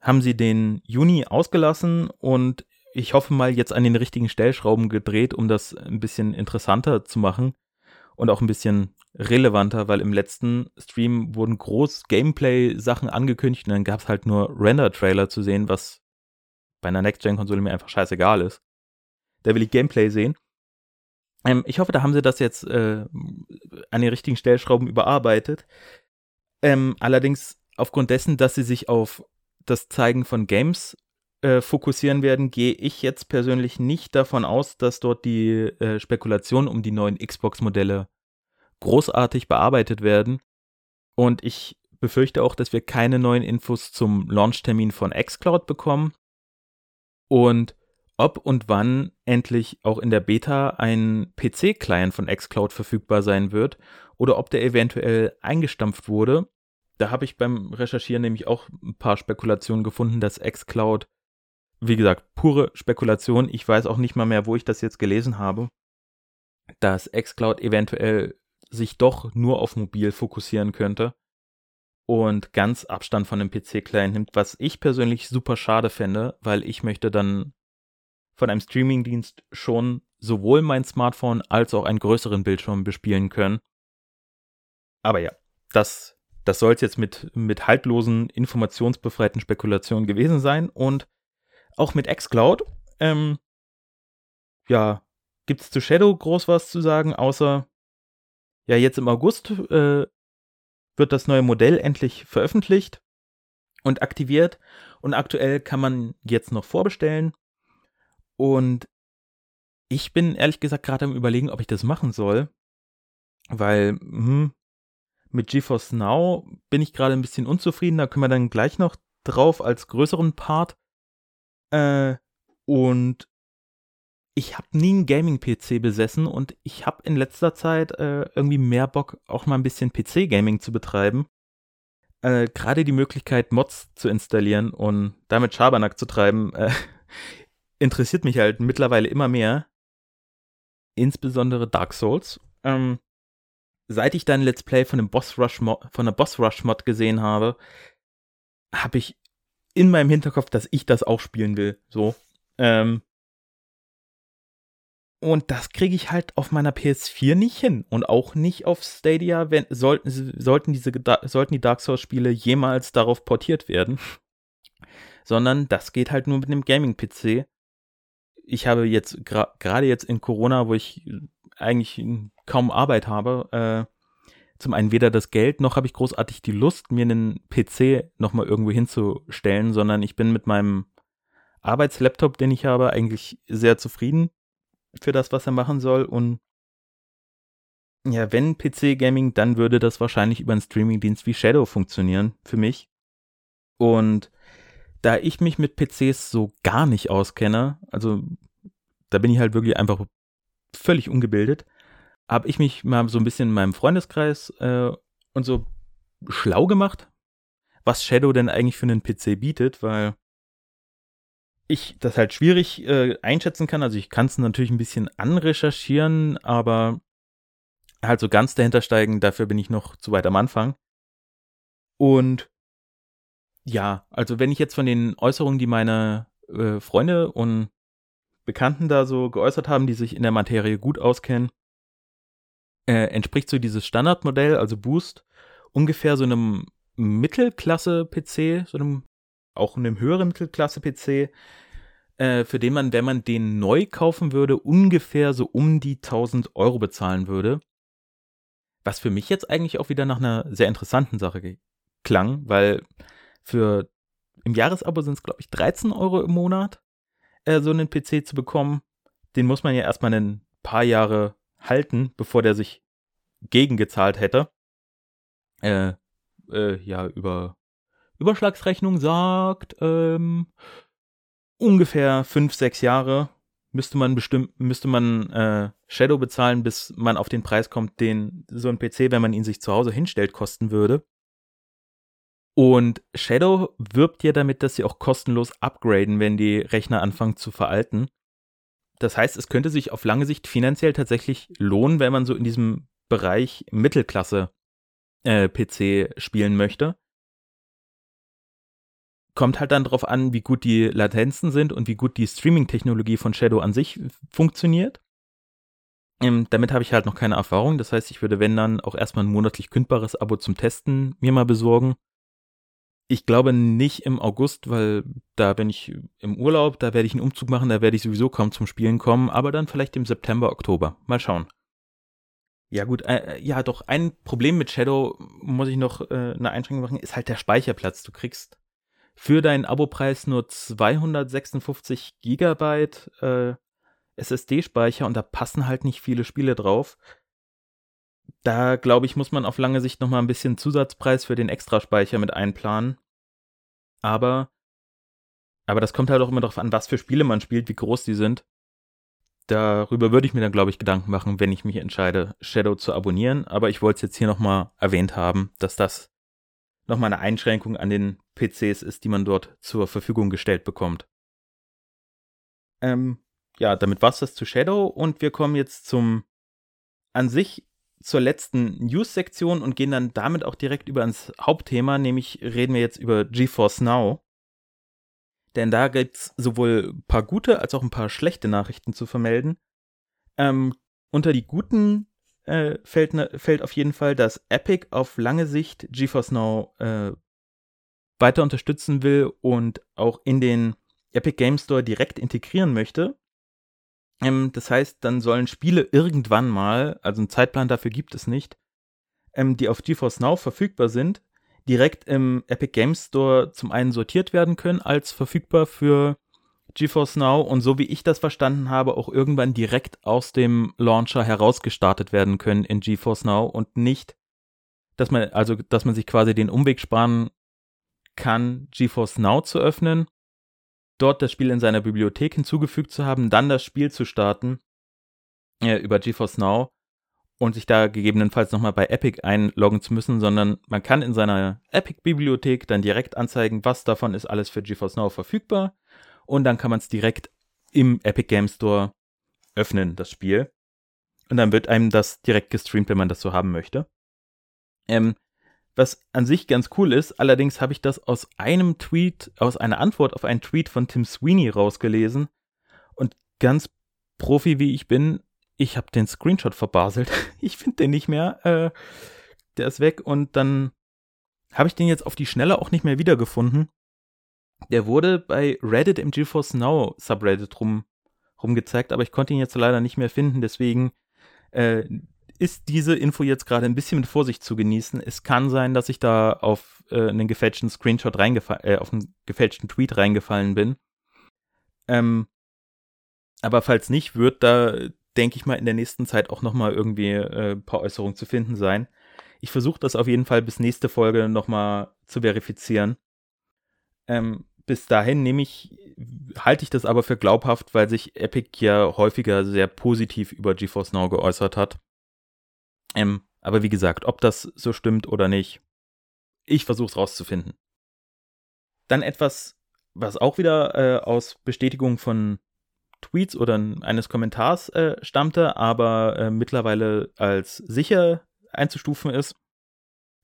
haben sie den Juni ausgelassen und ich hoffe mal jetzt an den richtigen Stellschrauben gedreht, um das ein bisschen interessanter zu machen und auch ein bisschen relevanter, weil im letzten Stream wurden groß Gameplay-Sachen angekündigt und dann gab es halt nur Render-Trailer zu sehen, was bei einer Next-Gen-Konsole mir einfach scheißegal ist. Da will ich Gameplay sehen. Ähm, ich hoffe, da haben sie das jetzt äh, an den richtigen Stellschrauben überarbeitet. Ähm, allerdings aufgrund dessen, dass sie sich auf das Zeigen von Games äh, fokussieren werden, gehe ich jetzt persönlich nicht davon aus, dass dort die äh, Spekulationen um die neuen Xbox-Modelle großartig bearbeitet werden. Und ich befürchte auch, dass wir keine neuen Infos zum Launchtermin von xCloud bekommen. Und ob und wann endlich auch in der Beta ein PC-Client von xCloud verfügbar sein wird oder ob der eventuell eingestampft wurde. Da habe ich beim Recherchieren nämlich auch ein paar Spekulationen gefunden, dass xCloud, wie gesagt, pure Spekulation, ich weiß auch nicht mal mehr, wo ich das jetzt gelesen habe, dass xCloud eventuell sich doch nur auf mobil fokussieren könnte und ganz Abstand von dem PC-Client nimmt, was ich persönlich super schade fände, weil ich möchte dann von einem Streamingdienst schon sowohl mein Smartphone als auch einen größeren Bildschirm bespielen können. Aber ja, das, das soll es jetzt mit, mit haltlosen, informationsbefreiten Spekulationen gewesen sein. Und auch mit xCloud, ähm, ja, gibt es zu Shadow groß was zu sagen, außer, ja, jetzt im August äh, wird das neue Modell endlich veröffentlicht und aktiviert. Und aktuell kann man jetzt noch vorbestellen. Und ich bin ehrlich gesagt gerade am Überlegen, ob ich das machen soll, weil hm, mit GeForce Now bin ich gerade ein bisschen unzufrieden. Da können wir dann gleich noch drauf als größeren Part. Äh, und ich habe nie einen Gaming-PC besessen und ich habe in letzter Zeit äh, irgendwie mehr Bock, auch mal ein bisschen PC-Gaming zu betreiben. äh, gerade die Möglichkeit, Mods zu installieren und damit Schabernack zu treiben, äh, interessiert mich halt mittlerweile immer mehr. Insbesondere Dark Souls. Ähm, seit ich dann Let's Play von dem Boss Rush Mod, von der Boss Rush Mod gesehen habe, habe ich in meinem Hinterkopf, dass ich das auch spielen will. So. Ähm, und das kriege ich halt auf meiner PS4 nicht hin. Und auch nicht auf Stadia, wenn, sollten, sollten, diese, sollten die Dark Souls-Spiele jemals darauf portiert werden. Sondern das geht halt nur mit einem Gaming-PC. Ich habe jetzt, gerade jetzt in Corona, wo ich eigentlich kaum Arbeit habe, äh, zum einen weder das Geld, noch habe ich großartig die Lust, mir einen PC nochmal irgendwo hinzustellen, sondern ich bin mit meinem Arbeitslaptop, den ich habe, eigentlich sehr zufrieden für das, was er machen soll. Und ja, wenn PC-Gaming, dann würde das wahrscheinlich über einen Streaming-Dienst wie Shadow funktionieren für mich. Und da ich mich mit PCs so gar nicht auskenne, also da bin ich halt wirklich einfach völlig ungebildet, habe ich mich mal so ein bisschen in meinem Freundeskreis äh, und so schlau gemacht, was Shadow denn eigentlich für einen PC bietet, weil ich das halt schwierig äh, einschätzen kann. Also ich kann es natürlich ein bisschen anrecherchieren, aber halt so ganz dahinter steigen, dafür bin ich noch zu weit am Anfang. Und ja, also wenn ich jetzt von den Äußerungen, die meine äh, Freunde und Bekannten da so geäußert haben, die sich in der Materie gut auskennen, äh, entspricht so dieses Standardmodell, also Boost, ungefähr so einem Mittelklasse-PC, so einem auch einem höheren Mittelklasse-PC, äh, für den man, wenn man den neu kaufen würde, ungefähr so um die 1000 Euro bezahlen würde. Was für mich jetzt eigentlich auch wieder nach einer sehr interessanten Sache klang, weil für im Jahresabo sind es, glaube ich, 13 Euro im Monat, äh, so einen PC zu bekommen. Den muss man ja erstmal ein paar Jahre halten, bevor der sich gegengezahlt hätte. Äh, äh, ja, über Überschlagsrechnung sagt, ähm, ungefähr fünf, sechs Jahre müsste man bestimmt, müsste man äh, Shadow bezahlen, bis man auf den Preis kommt, den so ein PC, wenn man ihn sich zu Hause hinstellt, kosten würde. Und Shadow wirbt ja damit, dass sie auch kostenlos upgraden, wenn die Rechner anfangen zu veralten. Das heißt, es könnte sich auf lange Sicht finanziell tatsächlich lohnen, wenn man so in diesem Bereich Mittelklasse äh, PC spielen möchte kommt halt dann darauf an, wie gut die Latenzen sind und wie gut die Streaming-Technologie von Shadow an sich funktioniert. Ähm, damit habe ich halt noch keine Erfahrung. Das heißt, ich würde, wenn dann, auch erstmal ein monatlich kündbares Abo zum Testen mir mal besorgen. Ich glaube nicht im August, weil da bin ich im Urlaub, da werde ich einen Umzug machen, da werde ich sowieso kaum zum Spielen kommen, aber dann vielleicht im September, Oktober. Mal schauen. Ja gut, äh, äh ja doch, ein Problem mit Shadow, muss ich noch äh, eine Einschränkung machen, ist halt der Speicherplatz. Du kriegst für deinen Abopreis nur 256 Gigabyte äh, SSD-Speicher und da passen halt nicht viele Spiele drauf. Da glaube ich, muss man auf lange Sicht nochmal ein bisschen Zusatzpreis für den Extraspeicher mit einplanen. Aber, aber das kommt halt auch immer darauf an, was für Spiele man spielt, wie groß die sind. Darüber würde ich mir dann, glaube ich, Gedanken machen, wenn ich mich entscheide, Shadow zu abonnieren. Aber ich wollte es jetzt hier nochmal erwähnt haben, dass das nochmal eine Einschränkung an den PCs ist, die man dort zur Verfügung gestellt bekommt. Ähm, ja, damit war es das zu Shadow und wir kommen jetzt zum an sich zur letzten News-Sektion und gehen dann damit auch direkt über ins Hauptthema, nämlich reden wir jetzt über GeForce Now. Denn da gibt es sowohl ein paar gute als auch ein paar schlechte Nachrichten zu vermelden. Ähm, unter die guten äh, fällt, ne, fällt auf jeden Fall, dass Epic auf lange Sicht GeForce Now äh, weiter unterstützen will und auch in den Epic Game Store direkt integrieren möchte. Ähm, das heißt, dann sollen Spiele irgendwann mal, also einen Zeitplan dafür gibt es nicht, ähm, die auf GeForce Now verfügbar sind, direkt im Epic Game Store zum einen sortiert werden können als verfügbar für GeForce Now und so wie ich das verstanden habe, auch irgendwann direkt aus dem Launcher herausgestartet werden können in GeForce Now und nicht, dass man, also, dass man sich quasi den Umweg sparen kann, GeForce Now zu öffnen, dort das Spiel in seiner Bibliothek hinzugefügt zu haben, dann das Spiel zu starten äh, über GeForce Now und sich da gegebenenfalls nochmal bei Epic einloggen zu müssen, sondern man kann in seiner Epic-Bibliothek dann direkt anzeigen, was davon ist alles für GeForce Now verfügbar und dann kann man es direkt im Epic Game Store öffnen, das Spiel. Und dann wird einem das direkt gestreamt, wenn man das so haben möchte. Ähm, was an sich ganz cool ist, allerdings habe ich das aus einem Tweet, aus einer Antwort auf einen Tweet von Tim Sweeney rausgelesen. Und ganz Profi wie ich bin, ich habe den Screenshot verbaselt. Ich finde den nicht mehr. Äh, der ist weg und dann habe ich den jetzt auf die Schnelle auch nicht mehr wiedergefunden. Der wurde bei Reddit im GeForce Now Subreddit rum, rumgezeigt, aber ich konnte ihn jetzt leider nicht mehr finden. Deswegen äh, ist diese Info jetzt gerade ein bisschen mit Vorsicht zu genießen. Es kann sein, dass ich da auf äh, einen gefälschten Screenshot reingefallen, äh, auf einen gefälschten Tweet reingefallen bin. Ähm, aber falls nicht, wird da, denke ich mal, in der nächsten Zeit auch nochmal irgendwie äh, ein paar Äußerungen zu finden sein. Ich versuche das auf jeden Fall bis nächste Folge nochmal zu verifizieren. Ähm, bis dahin nehme ich, halte ich das aber für glaubhaft, weil sich Epic ja häufiger sehr positiv über GeForce Now geäußert hat. Ähm, aber wie gesagt, ob das so stimmt oder nicht, ich versuche es rauszufinden. Dann etwas, was auch wieder äh, aus Bestätigung von Tweets oder eines Kommentars äh, stammte, aber äh, mittlerweile als sicher einzustufen ist,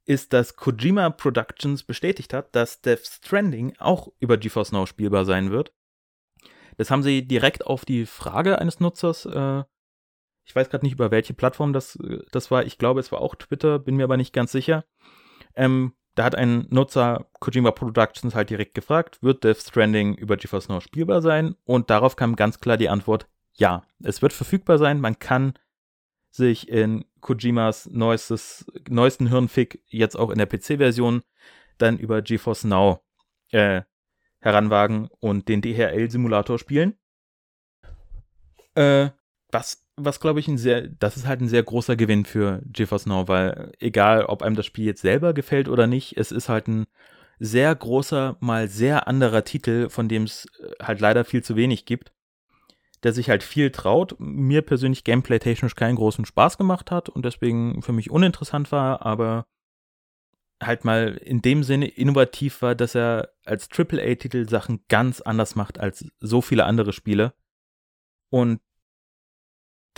ist, dass Kojima Productions bestätigt hat, dass Death Stranding auch über GeForce Now spielbar sein wird. Das haben sie direkt auf die Frage eines Nutzers äh, ich weiß gerade nicht, über welche Plattform das, das war. Ich glaube, es war auch Twitter, bin mir aber nicht ganz sicher. Ähm, da hat ein Nutzer Kojima Productions halt direkt gefragt, wird Death Stranding über GeForce Now spielbar sein? Und darauf kam ganz klar die Antwort, ja. Es wird verfügbar sein, man kann sich in Kojimas neuestes, neuesten Hirnfick jetzt auch in der PC-Version dann über GeForce Now äh, heranwagen und den DHL-Simulator spielen. Äh, was was glaube ich ein sehr, das ist halt ein sehr großer Gewinn für GeForce Now, weil egal, ob einem das Spiel jetzt selber gefällt oder nicht, es ist halt ein sehr großer, mal sehr anderer Titel, von dem es äh, halt leider viel zu wenig gibt, der sich halt viel traut, mir persönlich gameplay-technisch keinen großen Spaß gemacht hat und deswegen für mich uninteressant war, aber halt mal in dem Sinne innovativ war, dass er als AAA-Titel Sachen ganz anders macht als so viele andere Spiele. Und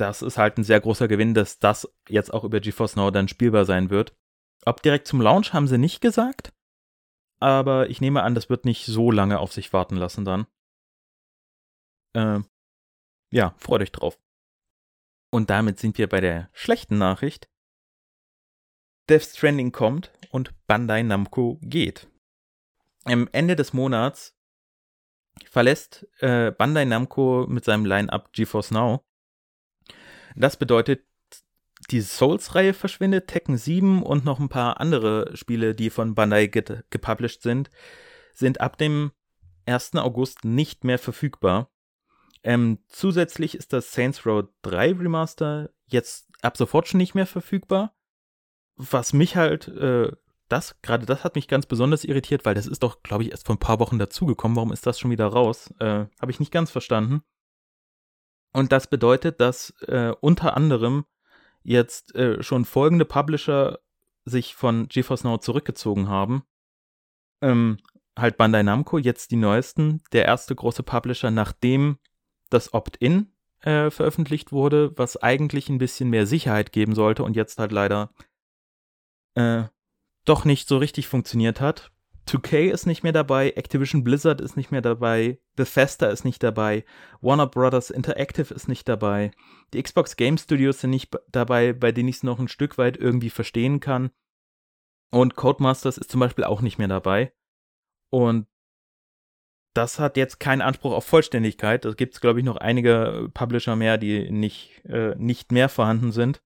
das ist halt ein sehr großer Gewinn, dass das jetzt auch über GeForce Now dann spielbar sein wird. Ob direkt zum Launch haben sie nicht gesagt, aber ich nehme an, das wird nicht so lange auf sich warten lassen dann. Äh, ja, freut euch drauf. Und damit sind wir bei der schlechten Nachricht. Death Stranding kommt und Bandai Namco geht. Am Ende des Monats verlässt äh, Bandai Namco mit seinem Line-Up GeForce Now das bedeutet, die Souls-Reihe verschwindet, Tekken 7 und noch ein paar andere Spiele, die von Bandai gepublished sind, sind ab dem 1. August nicht mehr verfügbar. Ähm, zusätzlich ist das Saints Row 3 Remaster jetzt ab sofort schon nicht mehr verfügbar. Was mich halt, äh, das, gerade das hat mich ganz besonders irritiert, weil das ist doch, glaube ich, erst vor ein paar Wochen dazugekommen. Warum ist das schon wieder raus? Äh, Habe ich nicht ganz verstanden. Und das bedeutet, dass äh, unter anderem jetzt äh, schon folgende Publisher sich von GeForce Now zurückgezogen haben. Ähm, halt Bandai Namco, jetzt die neuesten, der erste große Publisher, nachdem das Opt-in äh, veröffentlicht wurde, was eigentlich ein bisschen mehr Sicherheit geben sollte und jetzt halt leider äh, doch nicht so richtig funktioniert hat. 2K ist nicht mehr dabei, Activision Blizzard ist nicht mehr dabei, Bethesda ist nicht dabei, Warner Brothers Interactive ist nicht dabei, die Xbox Game Studios sind nicht dabei, bei denen ich es noch ein Stück weit irgendwie verstehen kann. Und Codemasters ist zum Beispiel auch nicht mehr dabei. Und das hat jetzt keinen Anspruch auf Vollständigkeit. Da gibt es, glaube ich, noch einige Publisher mehr, die nicht, äh, nicht mehr vorhanden sind.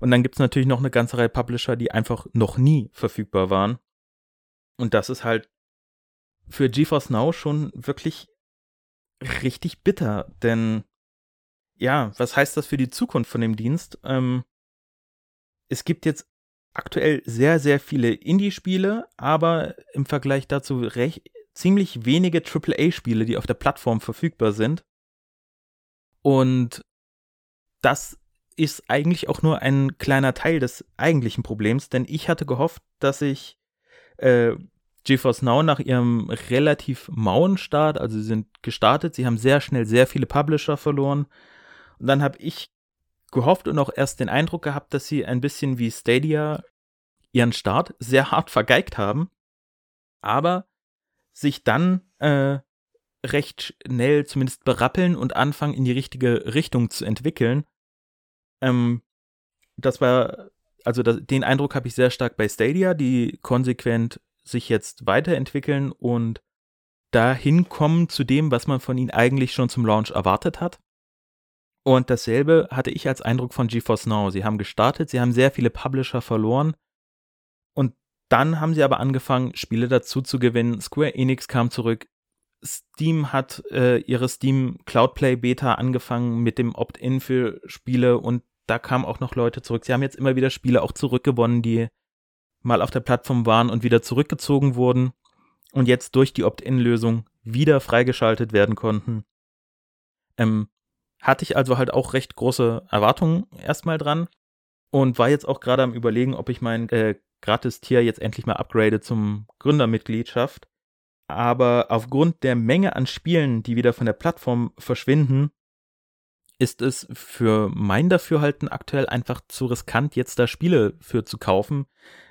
Und dann gibt es natürlich noch eine ganze Reihe Publisher, die einfach noch nie verfügbar waren. Und das ist halt für GeForce Now schon wirklich richtig bitter, denn ja, was heißt das für die Zukunft von dem Dienst? Ähm, es gibt jetzt aktuell sehr, sehr viele Indie-Spiele, aber im Vergleich dazu recht, ziemlich wenige AAA-Spiele, die auf der Plattform verfügbar sind. Und das ist eigentlich auch nur ein kleiner Teil des eigentlichen Problems, denn ich hatte gehofft, dass ich äh, GeForce Now nach ihrem relativ mauen Start, also sie sind gestartet, sie haben sehr schnell sehr viele Publisher verloren. Und dann habe ich gehofft und auch erst den Eindruck gehabt, dass sie ein bisschen wie Stadia ihren Start sehr hart vergeigt haben, aber sich dann äh, recht schnell zumindest berappeln und anfangen in die richtige Richtung zu entwickeln. Ähm, das war, also das, den Eindruck habe ich sehr stark bei Stadia, die konsequent sich jetzt weiterentwickeln und dahin kommen zu dem, was man von ihnen eigentlich schon zum Launch erwartet hat. Und dasselbe hatte ich als Eindruck von GeForce Now. Sie haben gestartet, sie haben sehr viele Publisher verloren und dann haben sie aber angefangen, Spiele dazu zu gewinnen. Square Enix kam zurück. Steam hat äh, ihre Steam Cloudplay Beta angefangen mit dem Opt-in für Spiele und da kamen auch noch Leute zurück. Sie haben jetzt immer wieder Spiele auch zurückgewonnen, die mal auf der Plattform waren und wieder zurückgezogen wurden und jetzt durch die Opt-in-Lösung wieder freigeschaltet werden konnten. Ähm, hatte ich also halt auch recht große Erwartungen erstmal dran und war jetzt auch gerade am überlegen, ob ich mein äh, Gratis-Tier jetzt endlich mal upgrade zum Gründermitgliedschaft. Aber aufgrund der Menge an Spielen, die wieder von der Plattform verschwinden, ist es für mein Dafürhalten aktuell einfach zu riskant, jetzt da Spiele für zu kaufen,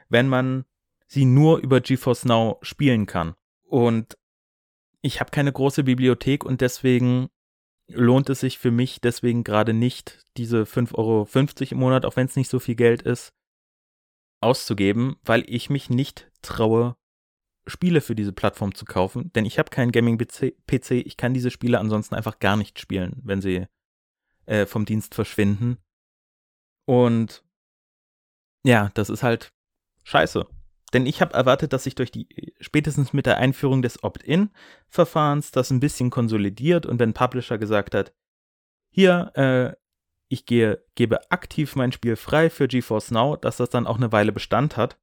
wenn man sie nur über GeForce Now spielen kann. Und ich habe keine große Bibliothek und deswegen lohnt es sich für mich deswegen gerade nicht, diese 5,50 Euro im Monat, auch wenn es nicht so viel Geld ist, auszugeben, weil ich mich nicht traue, Spiele für diese Plattform zu kaufen, denn ich habe keinen Gaming-PC, ich kann diese Spiele ansonsten einfach gar nicht spielen, wenn sie äh, vom Dienst verschwinden. Und ja, das ist halt scheiße. Denn ich habe erwartet, dass sich durch die, spätestens mit der Einführung des Opt-in-Verfahrens das ein bisschen konsolidiert und wenn Publisher gesagt hat, hier, äh, ich gehe, gebe aktiv mein Spiel frei für GeForce Now, dass das dann auch eine Weile Bestand hat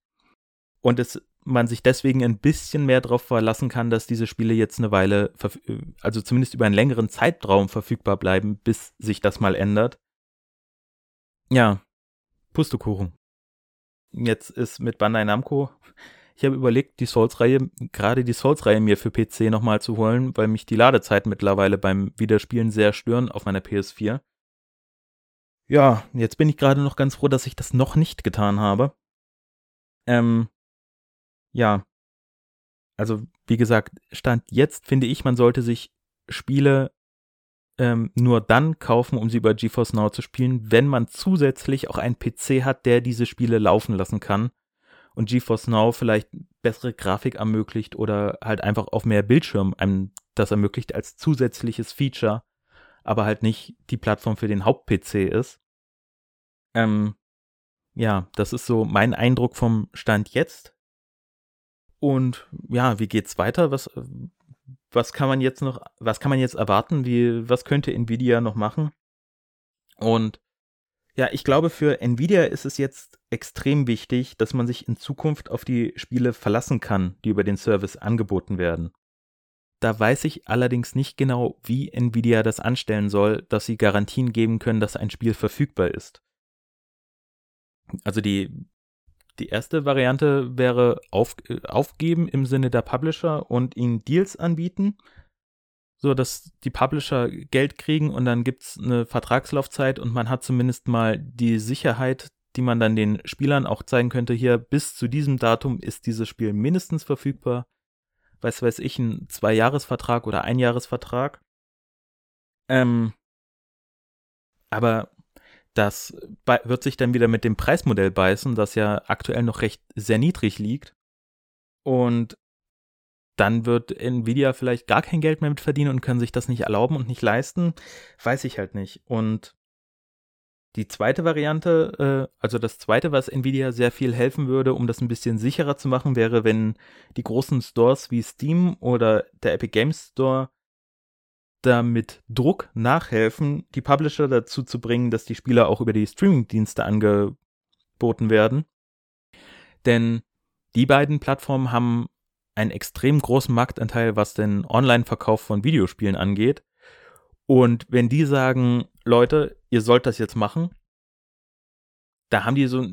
und es man sich deswegen ein bisschen mehr darauf verlassen kann, dass diese Spiele jetzt eine Weile, also zumindest über einen längeren Zeitraum verfügbar bleiben, bis sich das mal ändert. Ja, Pustekuchen jetzt ist mit Bandai Namco, ich habe überlegt, die Souls-Reihe, gerade die Souls-Reihe mir für PC nochmal zu holen, weil mich die Ladezeiten mittlerweile beim Wiederspielen sehr stören auf meiner PS4. Ja, jetzt bin ich gerade noch ganz froh, dass ich das noch nicht getan habe. Ähm, ja. Also, wie gesagt, Stand jetzt finde ich, man sollte sich Spiele ähm, nur dann kaufen, um sie über GeForce Now zu spielen, wenn man zusätzlich auch einen PC hat, der diese Spiele laufen lassen kann und GeForce Now vielleicht bessere Grafik ermöglicht oder halt einfach auf mehr Bildschirm einem das ermöglicht als zusätzliches Feature, aber halt nicht die Plattform für den Haupt-PC ist. Ähm, ja, das ist so mein Eindruck vom Stand jetzt. Und ja, wie geht's weiter? Was, was kann man jetzt noch, was kann man jetzt erwarten? Wie, was könnte Nvidia noch machen? Und ja, ich glaube, für Nvidia ist es jetzt extrem wichtig, dass man sich in Zukunft auf die Spiele verlassen kann, die über den Service angeboten werden. Da weiß ich allerdings nicht genau, wie Nvidia das anstellen soll, dass sie Garantien geben können, dass ein Spiel verfügbar ist. Also die die erste Variante wäre auf, äh, aufgeben im Sinne der Publisher und ihnen Deals anbieten, so dass die Publisher Geld kriegen und dann gibt es eine Vertragslaufzeit und man hat zumindest mal die Sicherheit, die man dann den Spielern auch zeigen könnte, hier bis zu diesem Datum ist dieses Spiel mindestens verfügbar. Weiß weiß ich, ein Zwei-Jahres-Vertrag oder Ein-Jahres-Vertrag. Ähm, aber das wird sich dann wieder mit dem Preismodell beißen, das ja aktuell noch recht sehr niedrig liegt. Und dann wird Nvidia vielleicht gar kein Geld mehr mit verdienen und können sich das nicht erlauben und nicht leisten. Weiß ich halt nicht. Und die zweite Variante, äh, also das zweite, was Nvidia sehr viel helfen würde, um das ein bisschen sicherer zu machen, wäre, wenn die großen Stores wie Steam oder der Epic Games Store da mit Druck nachhelfen, die Publisher dazu zu bringen, dass die Spieler auch über die Streaming-Dienste angeboten werden. Denn die beiden Plattformen haben einen extrem großen Marktanteil, was den Online-Verkauf von Videospielen angeht. Und wenn die sagen, Leute, ihr sollt das jetzt machen, da haben die so,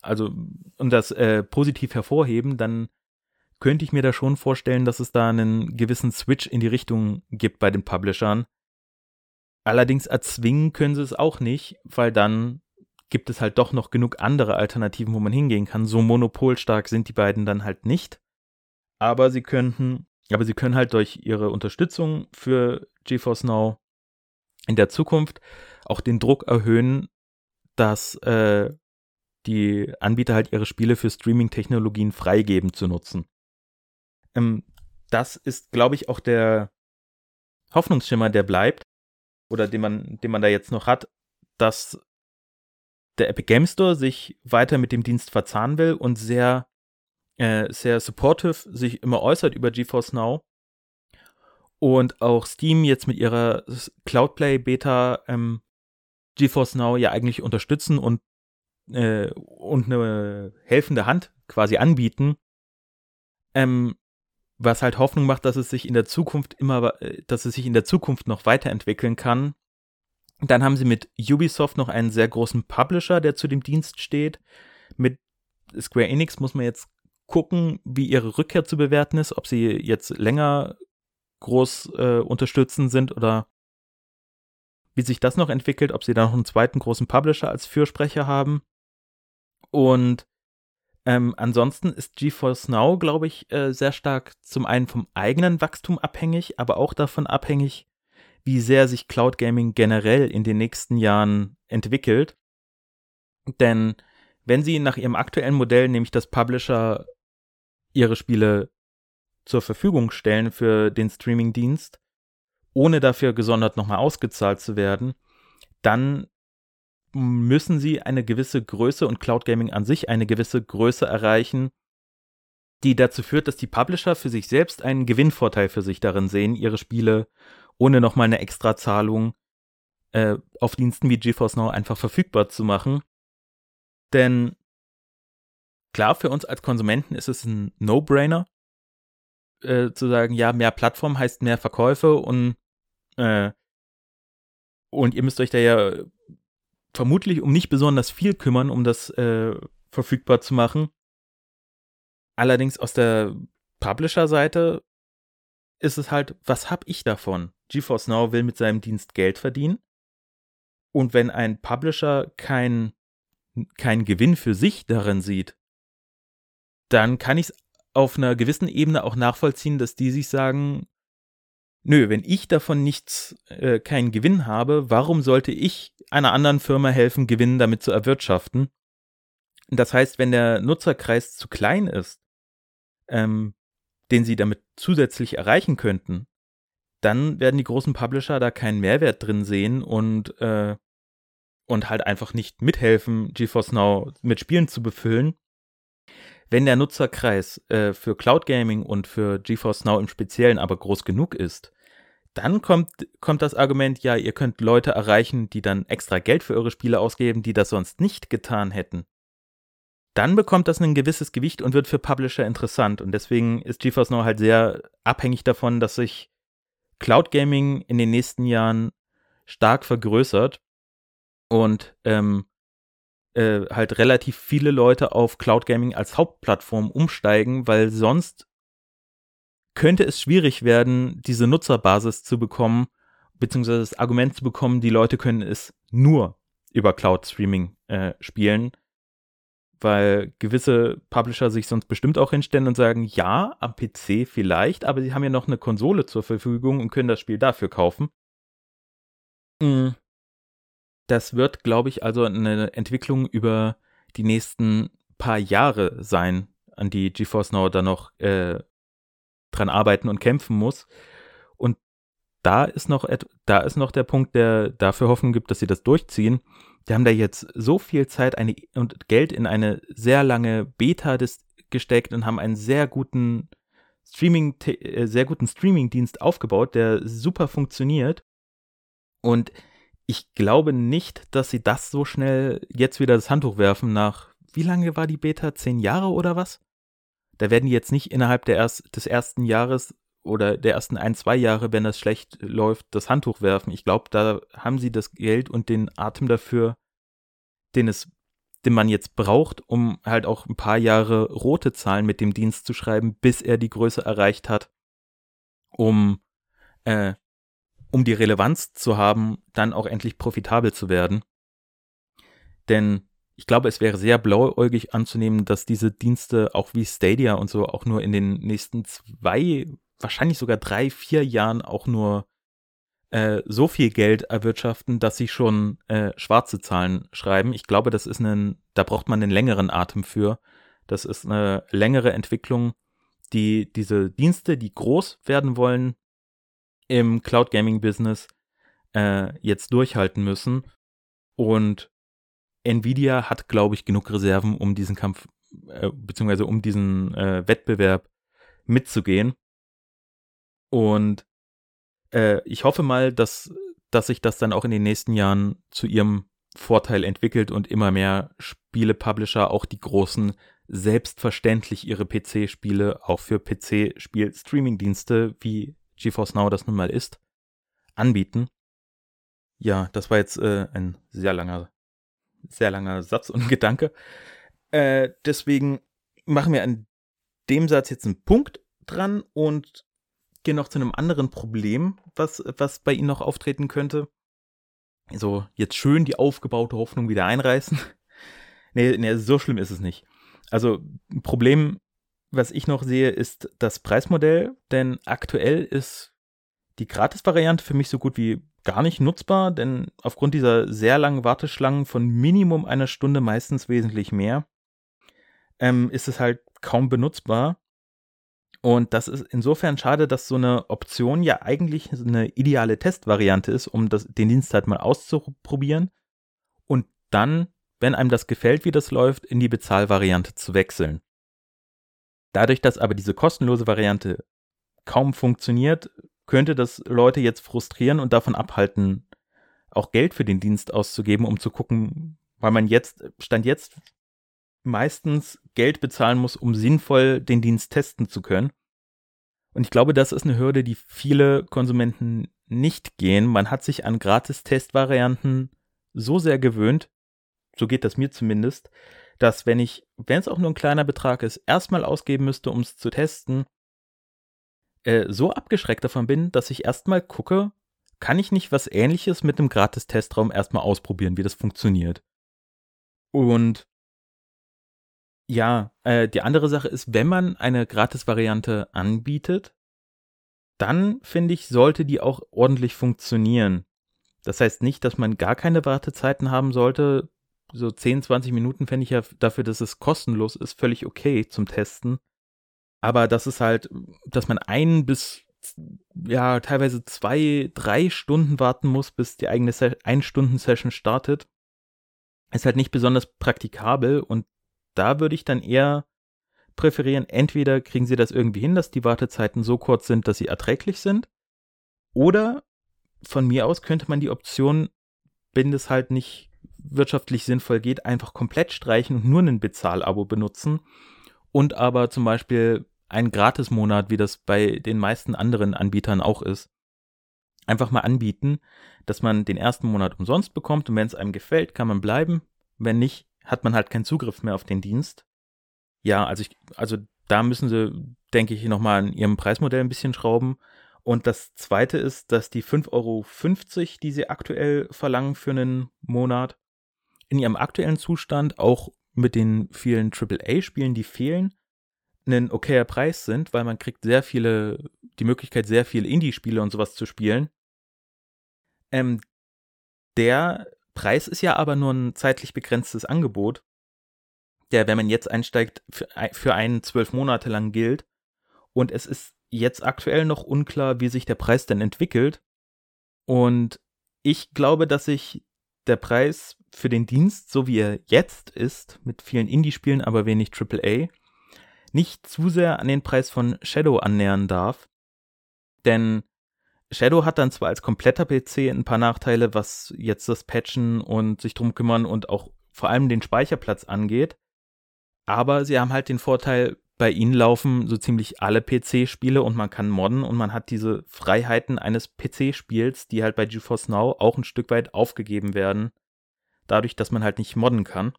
also, um das äh, positiv hervorheben, dann könnte ich mir da schon vorstellen, dass es da einen gewissen Switch in die Richtung gibt bei den Publishern. Allerdings erzwingen können sie es auch nicht, weil dann gibt es halt doch noch genug andere Alternativen, wo man hingehen kann. So monopolstark sind die beiden dann halt nicht. Aber sie könnten, aber sie können halt durch ihre Unterstützung für GeForce Now in der Zukunft auch den Druck erhöhen, dass äh, die Anbieter halt ihre Spiele für Streaming-Technologien freigeben zu nutzen. Ähm, das ist, glaube ich, auch der Hoffnungsschimmer, der bleibt, oder den man, den man da jetzt noch hat, dass der Epic Game Store sich weiter mit dem Dienst verzahnen will und sehr, äh, sehr supportive sich immer äußert über GeForce Now. Und auch Steam jetzt mit ihrer Cloudplay Beta ähm, GeForce Now ja eigentlich unterstützen und, äh, und eine helfende Hand quasi anbieten. Ähm, was halt Hoffnung macht, dass es sich in der Zukunft immer, äh, dass es sich in der Zukunft noch weiterentwickeln kann. Dann haben sie mit Ubisoft noch einen sehr großen Publisher, der zu dem Dienst steht. Mit Square Enix muss man jetzt gucken, wie ihre Rückkehr zu bewerten ist, ob sie jetzt länger groß äh, unterstützend sind oder wie sich das noch entwickelt, ob sie da noch einen zweiten großen Publisher als Fürsprecher haben. Und ähm, ansonsten ist GeForce Now, glaube ich, äh, sehr stark zum einen vom eigenen Wachstum abhängig, aber auch davon abhängig, wie sehr sich Cloud Gaming generell in den nächsten Jahren entwickelt. Denn wenn sie nach ihrem aktuellen Modell, nämlich das Publisher, ihre Spiele zur Verfügung stellen für den Streaming-Dienst, ohne dafür gesondert nochmal ausgezahlt zu werden, dann müssen sie eine gewisse Größe und Cloud Gaming an sich eine gewisse Größe erreichen, die dazu führt, dass die Publisher für sich selbst einen Gewinnvorteil für sich darin sehen, ihre Spiele ohne nochmal eine Extrazahlung äh, auf Diensten wie GeForce Now einfach verfügbar zu machen. Denn klar, für uns als Konsumenten ist es ein No-Brainer, äh, zu sagen, ja, mehr Plattform heißt mehr Verkäufe und äh, und ihr müsst euch da ja vermutlich um nicht besonders viel kümmern, um das äh, verfügbar zu machen. Allerdings aus der Publisher-Seite ist es halt, was hab ich davon? GeForce Now will mit seinem Dienst Geld verdienen. Und wenn ein Publisher keinen kein Gewinn für sich darin sieht, dann kann ich es auf einer gewissen Ebene auch nachvollziehen, dass die sich sagen, nö, wenn ich davon nichts, äh, keinen Gewinn habe, warum sollte ich einer anderen Firma helfen, Gewinn damit zu erwirtschaften? Das heißt, wenn der Nutzerkreis zu klein ist, ähm, den sie damit zusätzlich erreichen könnten, dann werden die großen Publisher da keinen Mehrwert drin sehen und, äh, und halt einfach nicht mithelfen, GeForce Now mit Spielen zu befüllen. Wenn der Nutzerkreis äh, für Cloud Gaming und für GeForce Now im Speziellen aber groß genug ist, dann kommt, kommt das Argument, ja, ihr könnt Leute erreichen, die dann extra Geld für eure Spiele ausgeben, die das sonst nicht getan hätten. Dann bekommt das ein gewisses Gewicht und wird für Publisher interessant. Und deswegen ist GeForce Now halt sehr abhängig davon, dass sich Cloud Gaming in den nächsten Jahren stark vergrößert und ähm, äh, halt relativ viele Leute auf Cloud Gaming als Hauptplattform umsteigen, weil sonst könnte es schwierig werden, diese Nutzerbasis zu bekommen, beziehungsweise das Argument zu bekommen, die Leute können es nur über Cloud Streaming äh, spielen, weil gewisse Publisher sich sonst bestimmt auch hinstellen und sagen, ja, am PC vielleicht, aber sie haben ja noch eine Konsole zur Verfügung und können das Spiel dafür kaufen. Mhm. Das wird, glaube ich, also eine Entwicklung über die nächsten paar Jahre sein, an die GeForce Now da noch äh, dran arbeiten und kämpfen muss. Und da ist noch, da ist noch der Punkt, der dafür Hoffnung gibt, dass sie das durchziehen. Die haben da jetzt so viel Zeit eine, und Geld in eine sehr lange Beta des, gesteckt und haben einen sehr guten Streaming, äh, sehr guten Streaming-Dienst aufgebaut, der super funktioniert. Und ich glaube nicht, dass sie das so schnell jetzt wieder das Handtuch werfen nach, wie lange war die Beta? Zehn Jahre oder was? Da werden die jetzt nicht innerhalb der erst, des ersten Jahres oder der ersten ein, zwei Jahre, wenn das schlecht läuft, das Handtuch werfen. Ich glaube, da haben sie das Geld und den Atem dafür, den es den man jetzt braucht, um halt auch ein paar Jahre rote Zahlen mit dem Dienst zu schreiben, bis er die Größe erreicht hat, um, äh, um die Relevanz zu haben, dann auch endlich profitabel zu werden. Denn ich glaube, es wäre sehr blauäugig anzunehmen, dass diese Dienste auch wie Stadia und so auch nur in den nächsten zwei, wahrscheinlich sogar drei, vier Jahren auch nur äh, so viel Geld erwirtschaften, dass sie schon äh, schwarze Zahlen schreiben. Ich glaube, das ist ein, da braucht man einen längeren Atem für. Das ist eine längere Entwicklung, die diese Dienste, die groß werden wollen im Cloud Gaming Business, äh, jetzt durchhalten müssen. Und Nvidia hat, glaube ich, genug Reserven, um diesen Kampf, äh, beziehungsweise um diesen äh, Wettbewerb mitzugehen. Und äh, ich hoffe mal, dass, dass sich das dann auch in den nächsten Jahren zu ihrem Vorteil entwickelt und immer mehr Spiele-Publisher, auch die großen, selbstverständlich ihre PC-Spiele auch für PC-Spiel-Streaming-Dienste, wie GeForce Now das nun mal ist, anbieten. Ja, das war jetzt äh, ein sehr langer, sehr langer Satz und Gedanke. Äh, deswegen machen wir an dem Satz jetzt einen Punkt dran und gehen noch zu einem anderen Problem, was, was bei Ihnen noch auftreten könnte. So, jetzt schön die aufgebaute Hoffnung wieder einreißen. nee, nee, so schlimm ist es nicht. Also, ein Problem, was ich noch sehe, ist das Preismodell, denn aktuell ist die Gratis-Variante für mich so gut wie gar nicht nutzbar, denn aufgrund dieser sehr langen Warteschlangen von Minimum einer Stunde, meistens wesentlich mehr, ähm, ist es halt kaum benutzbar. Und das ist insofern schade, dass so eine Option ja eigentlich eine ideale Testvariante ist, um das, den Dienst halt mal auszuprobieren und dann, wenn einem das gefällt, wie das läuft, in die Bezahlvariante zu wechseln. Dadurch, dass aber diese kostenlose Variante kaum funktioniert, könnte das Leute jetzt frustrieren und davon abhalten, auch Geld für den Dienst auszugeben, um zu gucken, weil man jetzt, Stand jetzt meistens Geld bezahlen muss, um sinnvoll den Dienst testen zu können. Und ich glaube, das ist eine Hürde, die viele Konsumenten nicht gehen. Man hat sich an Gratis-Testvarianten so sehr gewöhnt, so geht das mir zumindest, dass wenn ich, wenn es auch nur ein kleiner Betrag ist, erstmal ausgeben müsste, um es zu testen, äh, so abgeschreckt davon bin, dass ich erstmal gucke, kann ich nicht was ähnliches mit einem Gratis-Testraum erstmal ausprobieren, wie das funktioniert. Und ja, äh, die andere Sache ist, wenn man eine Gratis-Variante anbietet, dann finde ich, sollte die auch ordentlich funktionieren. Das heißt nicht, dass man gar keine Wartezeiten haben sollte. So 10, 20 Minuten fände ich ja dafür, dass es kostenlos ist, völlig okay zum Testen. Aber das ist halt, dass man ein bis ja teilweise zwei, drei Stunden warten muss, bis die eigene Ein-Stunden-Session startet, ist halt nicht besonders praktikabel. Und da würde ich dann eher präferieren, entweder kriegen sie das irgendwie hin, dass die Wartezeiten so kurz sind, dass sie erträglich sind, oder von mir aus könnte man die Option, wenn es halt nicht wirtschaftlich sinnvoll geht, einfach komplett streichen und nur ein Bezahlabo benutzen und aber zum Beispiel einen Gratismonat, wie das bei den meisten anderen Anbietern auch ist, einfach mal anbieten, dass man den ersten Monat umsonst bekommt und wenn es einem gefällt, kann man bleiben. Wenn nicht, hat man halt keinen Zugriff mehr auf den Dienst. Ja, also ich, also da müssen sie, denke ich, nochmal an ihrem Preismodell ein bisschen schrauben. Und das zweite ist, dass die 5,50 Euro, die sie aktuell verlangen für einen Monat, in ihrem aktuellen Zustand auch mit den vielen AAA-Spielen, die fehlen, ein okayer Preis sind, weil man kriegt sehr viele, die Möglichkeit, sehr viele Indie-Spiele und sowas zu spielen. Ähm, der Preis ist ja aber nur ein zeitlich begrenztes Angebot, der, wenn man jetzt einsteigt, für, für einen zwölf Monate lang gilt. Und es ist jetzt aktuell noch unklar, wie sich der Preis denn entwickelt. Und ich glaube, dass sich der Preis für den Dienst, so wie er jetzt ist, mit vielen Indie-Spielen, aber wenig AAA, nicht zu sehr an den Preis von Shadow annähern darf. Denn Shadow hat dann zwar als kompletter PC ein paar Nachteile, was jetzt das Patchen und sich drum kümmern und auch vor allem den Speicherplatz angeht. Aber sie haben halt den Vorteil, bei ihnen laufen so ziemlich alle PC-Spiele und man kann modden und man hat diese Freiheiten eines PC-Spiels, die halt bei GeForce Now auch ein Stück weit aufgegeben werden, dadurch, dass man halt nicht modden kann.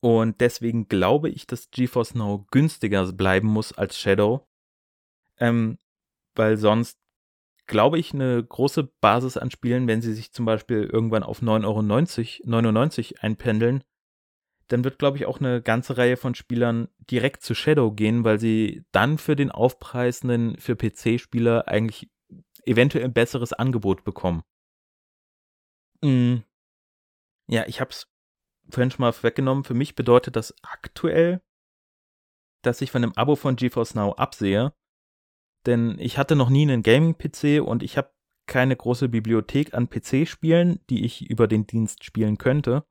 Und deswegen glaube ich, dass GeForce Now günstiger bleiben muss als Shadow. Ähm, weil sonst glaube ich, eine große Basis an Spielen, wenn sie sich zum Beispiel irgendwann auf 9,90 Euro 99 einpendeln, dann wird, glaube ich, auch eine ganze Reihe von Spielern direkt zu Shadow gehen, weil sie dann für den aufpreisenden, für PC-Spieler eigentlich eventuell ein besseres Angebot bekommen. Mhm. Ja, ich habe es vorhin schon mal weggenommen. Für mich bedeutet das aktuell, dass ich von einem Abo von GeForce Now absehe. Denn ich hatte noch nie einen Gaming-PC und ich habe keine große Bibliothek an PC-Spielen, die ich über den Dienst spielen könnte.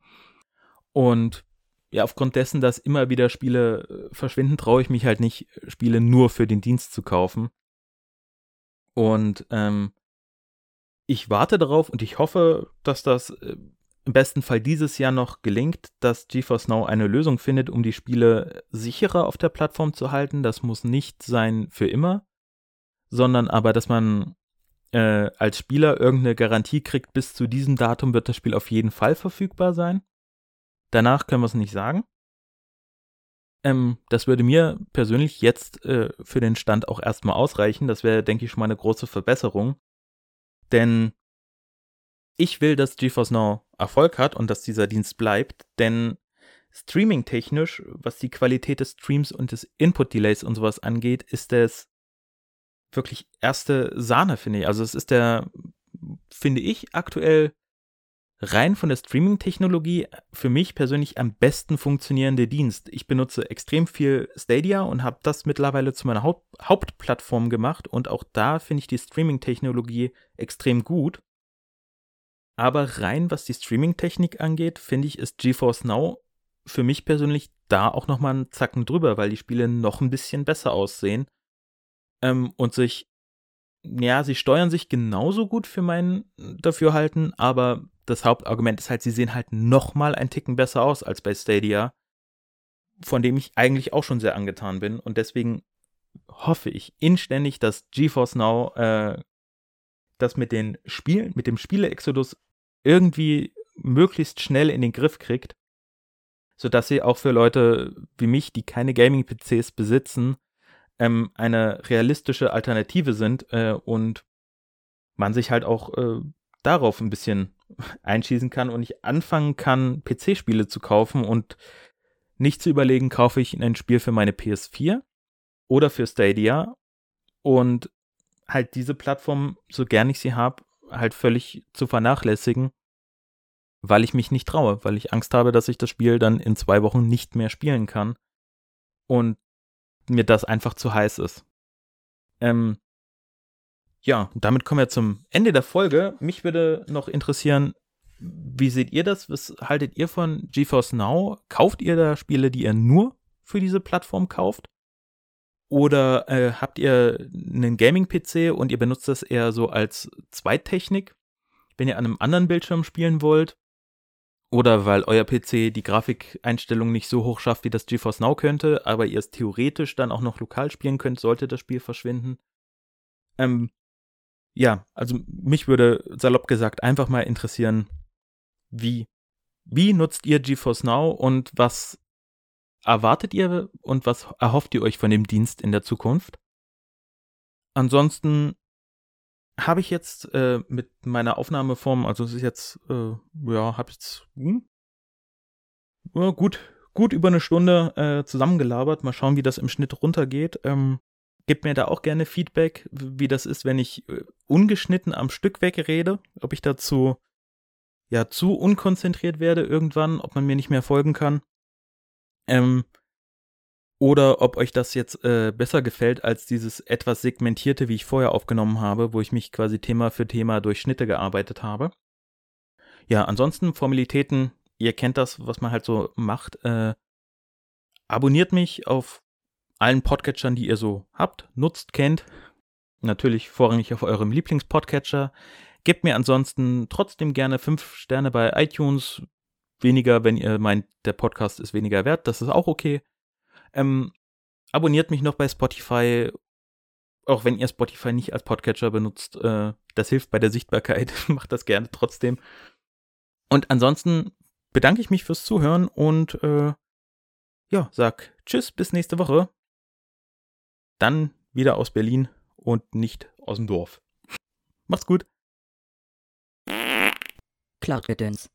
Und ja, aufgrund dessen, dass immer wieder Spiele äh, verschwinden, traue ich mich halt nicht, Spiele nur für den Dienst zu kaufen. Und ähm, ich warte darauf und ich hoffe, dass das äh, im besten Fall dieses Jahr noch gelingt, dass GeForce Now eine Lösung findet, um die Spiele sicherer auf der Plattform zu halten. Das muss nicht sein für immer, sondern aber, dass man äh, als Spieler irgendeine Garantie kriegt, bis zu diesem Datum wird das Spiel auf jeden Fall verfügbar sein. Danach können wir es nicht sagen. Ähm, das würde mir persönlich jetzt äh, für den Stand auch erstmal ausreichen. Das wäre, denke ich, schon mal eine große Verbesserung. Denn ich will, dass GeForce Now Erfolg hat und dass dieser Dienst bleibt, denn streaming-technisch, was die Qualität des Streams und des Input-Delays und sowas angeht, ist es wirklich erste Sahne, finde ich. Also es ist der, finde ich, aktuell rein von der Streaming-Technologie für mich persönlich am besten funktionierende Dienst. Ich benutze extrem viel Stadia und habe das mittlerweile zu meiner Haupt Hauptplattform gemacht und auch da finde ich die Streaming-Technologie extrem gut. Aber rein was die Streaming-Technik angeht, finde ich, ist GeForce Now für mich persönlich da auch nochmal einen Zacken drüber, weil die Spiele noch ein bisschen besser aussehen ähm, und sich ja, sie steuern sich genauso gut für mein Dafürhalten, aber das Hauptargument ist halt, sie sehen halt nochmal ein Ticken besser aus als bei Stadia, von dem ich eigentlich auch schon sehr angetan bin. Und deswegen hoffe ich inständig, dass GeForce Now äh, das mit den Spielen, mit dem Spiele-Exodus irgendwie möglichst schnell in den Griff kriegt, sodass sie auch für Leute wie mich, die keine Gaming-PCs besitzen, ähm, eine realistische Alternative sind äh, und man sich halt auch äh, darauf ein bisschen einschießen kann und ich anfangen kann, PC-Spiele zu kaufen und nicht zu überlegen, kaufe ich ein Spiel für meine PS4 oder für Stadia und halt diese Plattform, so gern ich sie habe, halt völlig zu vernachlässigen, weil ich mich nicht traue, weil ich Angst habe, dass ich das Spiel dann in zwei Wochen nicht mehr spielen kann und mir das einfach zu heiß ist. Ähm, ja, damit kommen wir zum Ende der Folge. Mich würde noch interessieren, wie seht ihr das? Was haltet ihr von GeForce Now? Kauft ihr da Spiele, die ihr nur für diese Plattform kauft? Oder äh, habt ihr einen Gaming-PC und ihr benutzt das eher so als Zweittechnik, wenn ihr an einem anderen Bildschirm spielen wollt? Oder weil euer PC die Grafikeinstellung nicht so hoch schafft, wie das GeForce Now könnte, aber ihr es theoretisch dann auch noch lokal spielen könnt, sollte das Spiel verschwinden? Ähm, ja, also mich würde salopp gesagt einfach mal interessieren, wie, wie nutzt ihr GeForce Now und was erwartet ihr und was erhofft ihr euch von dem Dienst in der Zukunft? Ansonsten habe ich jetzt äh, mit meiner Aufnahmeform, also es ist jetzt, äh, ja, habe jetzt hm, ja, gut, gut über eine Stunde äh, zusammengelabert. Mal schauen, wie das im Schnitt runtergeht. Ähm, gebt mir da auch gerne Feedback, wie das ist, wenn ich äh, ungeschnitten am Stück wegrede, ob ich dazu ja zu unkonzentriert werde irgendwann, ob man mir nicht mehr folgen kann. Ähm, oder ob euch das jetzt äh, besser gefällt als dieses etwas segmentierte, wie ich vorher aufgenommen habe, wo ich mich quasi Thema für Thema durch Schnitte gearbeitet habe. Ja, ansonsten Formalitäten, ihr kennt das, was man halt so macht. Äh, abonniert mich auf allen Podcatchern, die ihr so habt, nutzt, kennt. Natürlich vorrangig auf eurem Lieblingspodcatcher. Gebt mir ansonsten trotzdem gerne fünf Sterne bei iTunes. Weniger, wenn ihr meint, der Podcast ist weniger wert. Das ist auch okay. Ähm, abonniert mich noch bei Spotify, auch wenn ihr Spotify nicht als Podcatcher benutzt. Äh, das hilft bei der Sichtbarkeit. Macht das gerne trotzdem. Und ansonsten bedanke ich mich fürs Zuhören und äh, ja, sag Tschüss, bis nächste Woche. Dann wieder aus Berlin und nicht aus dem Dorf. Macht's gut. Cloud Gedöns.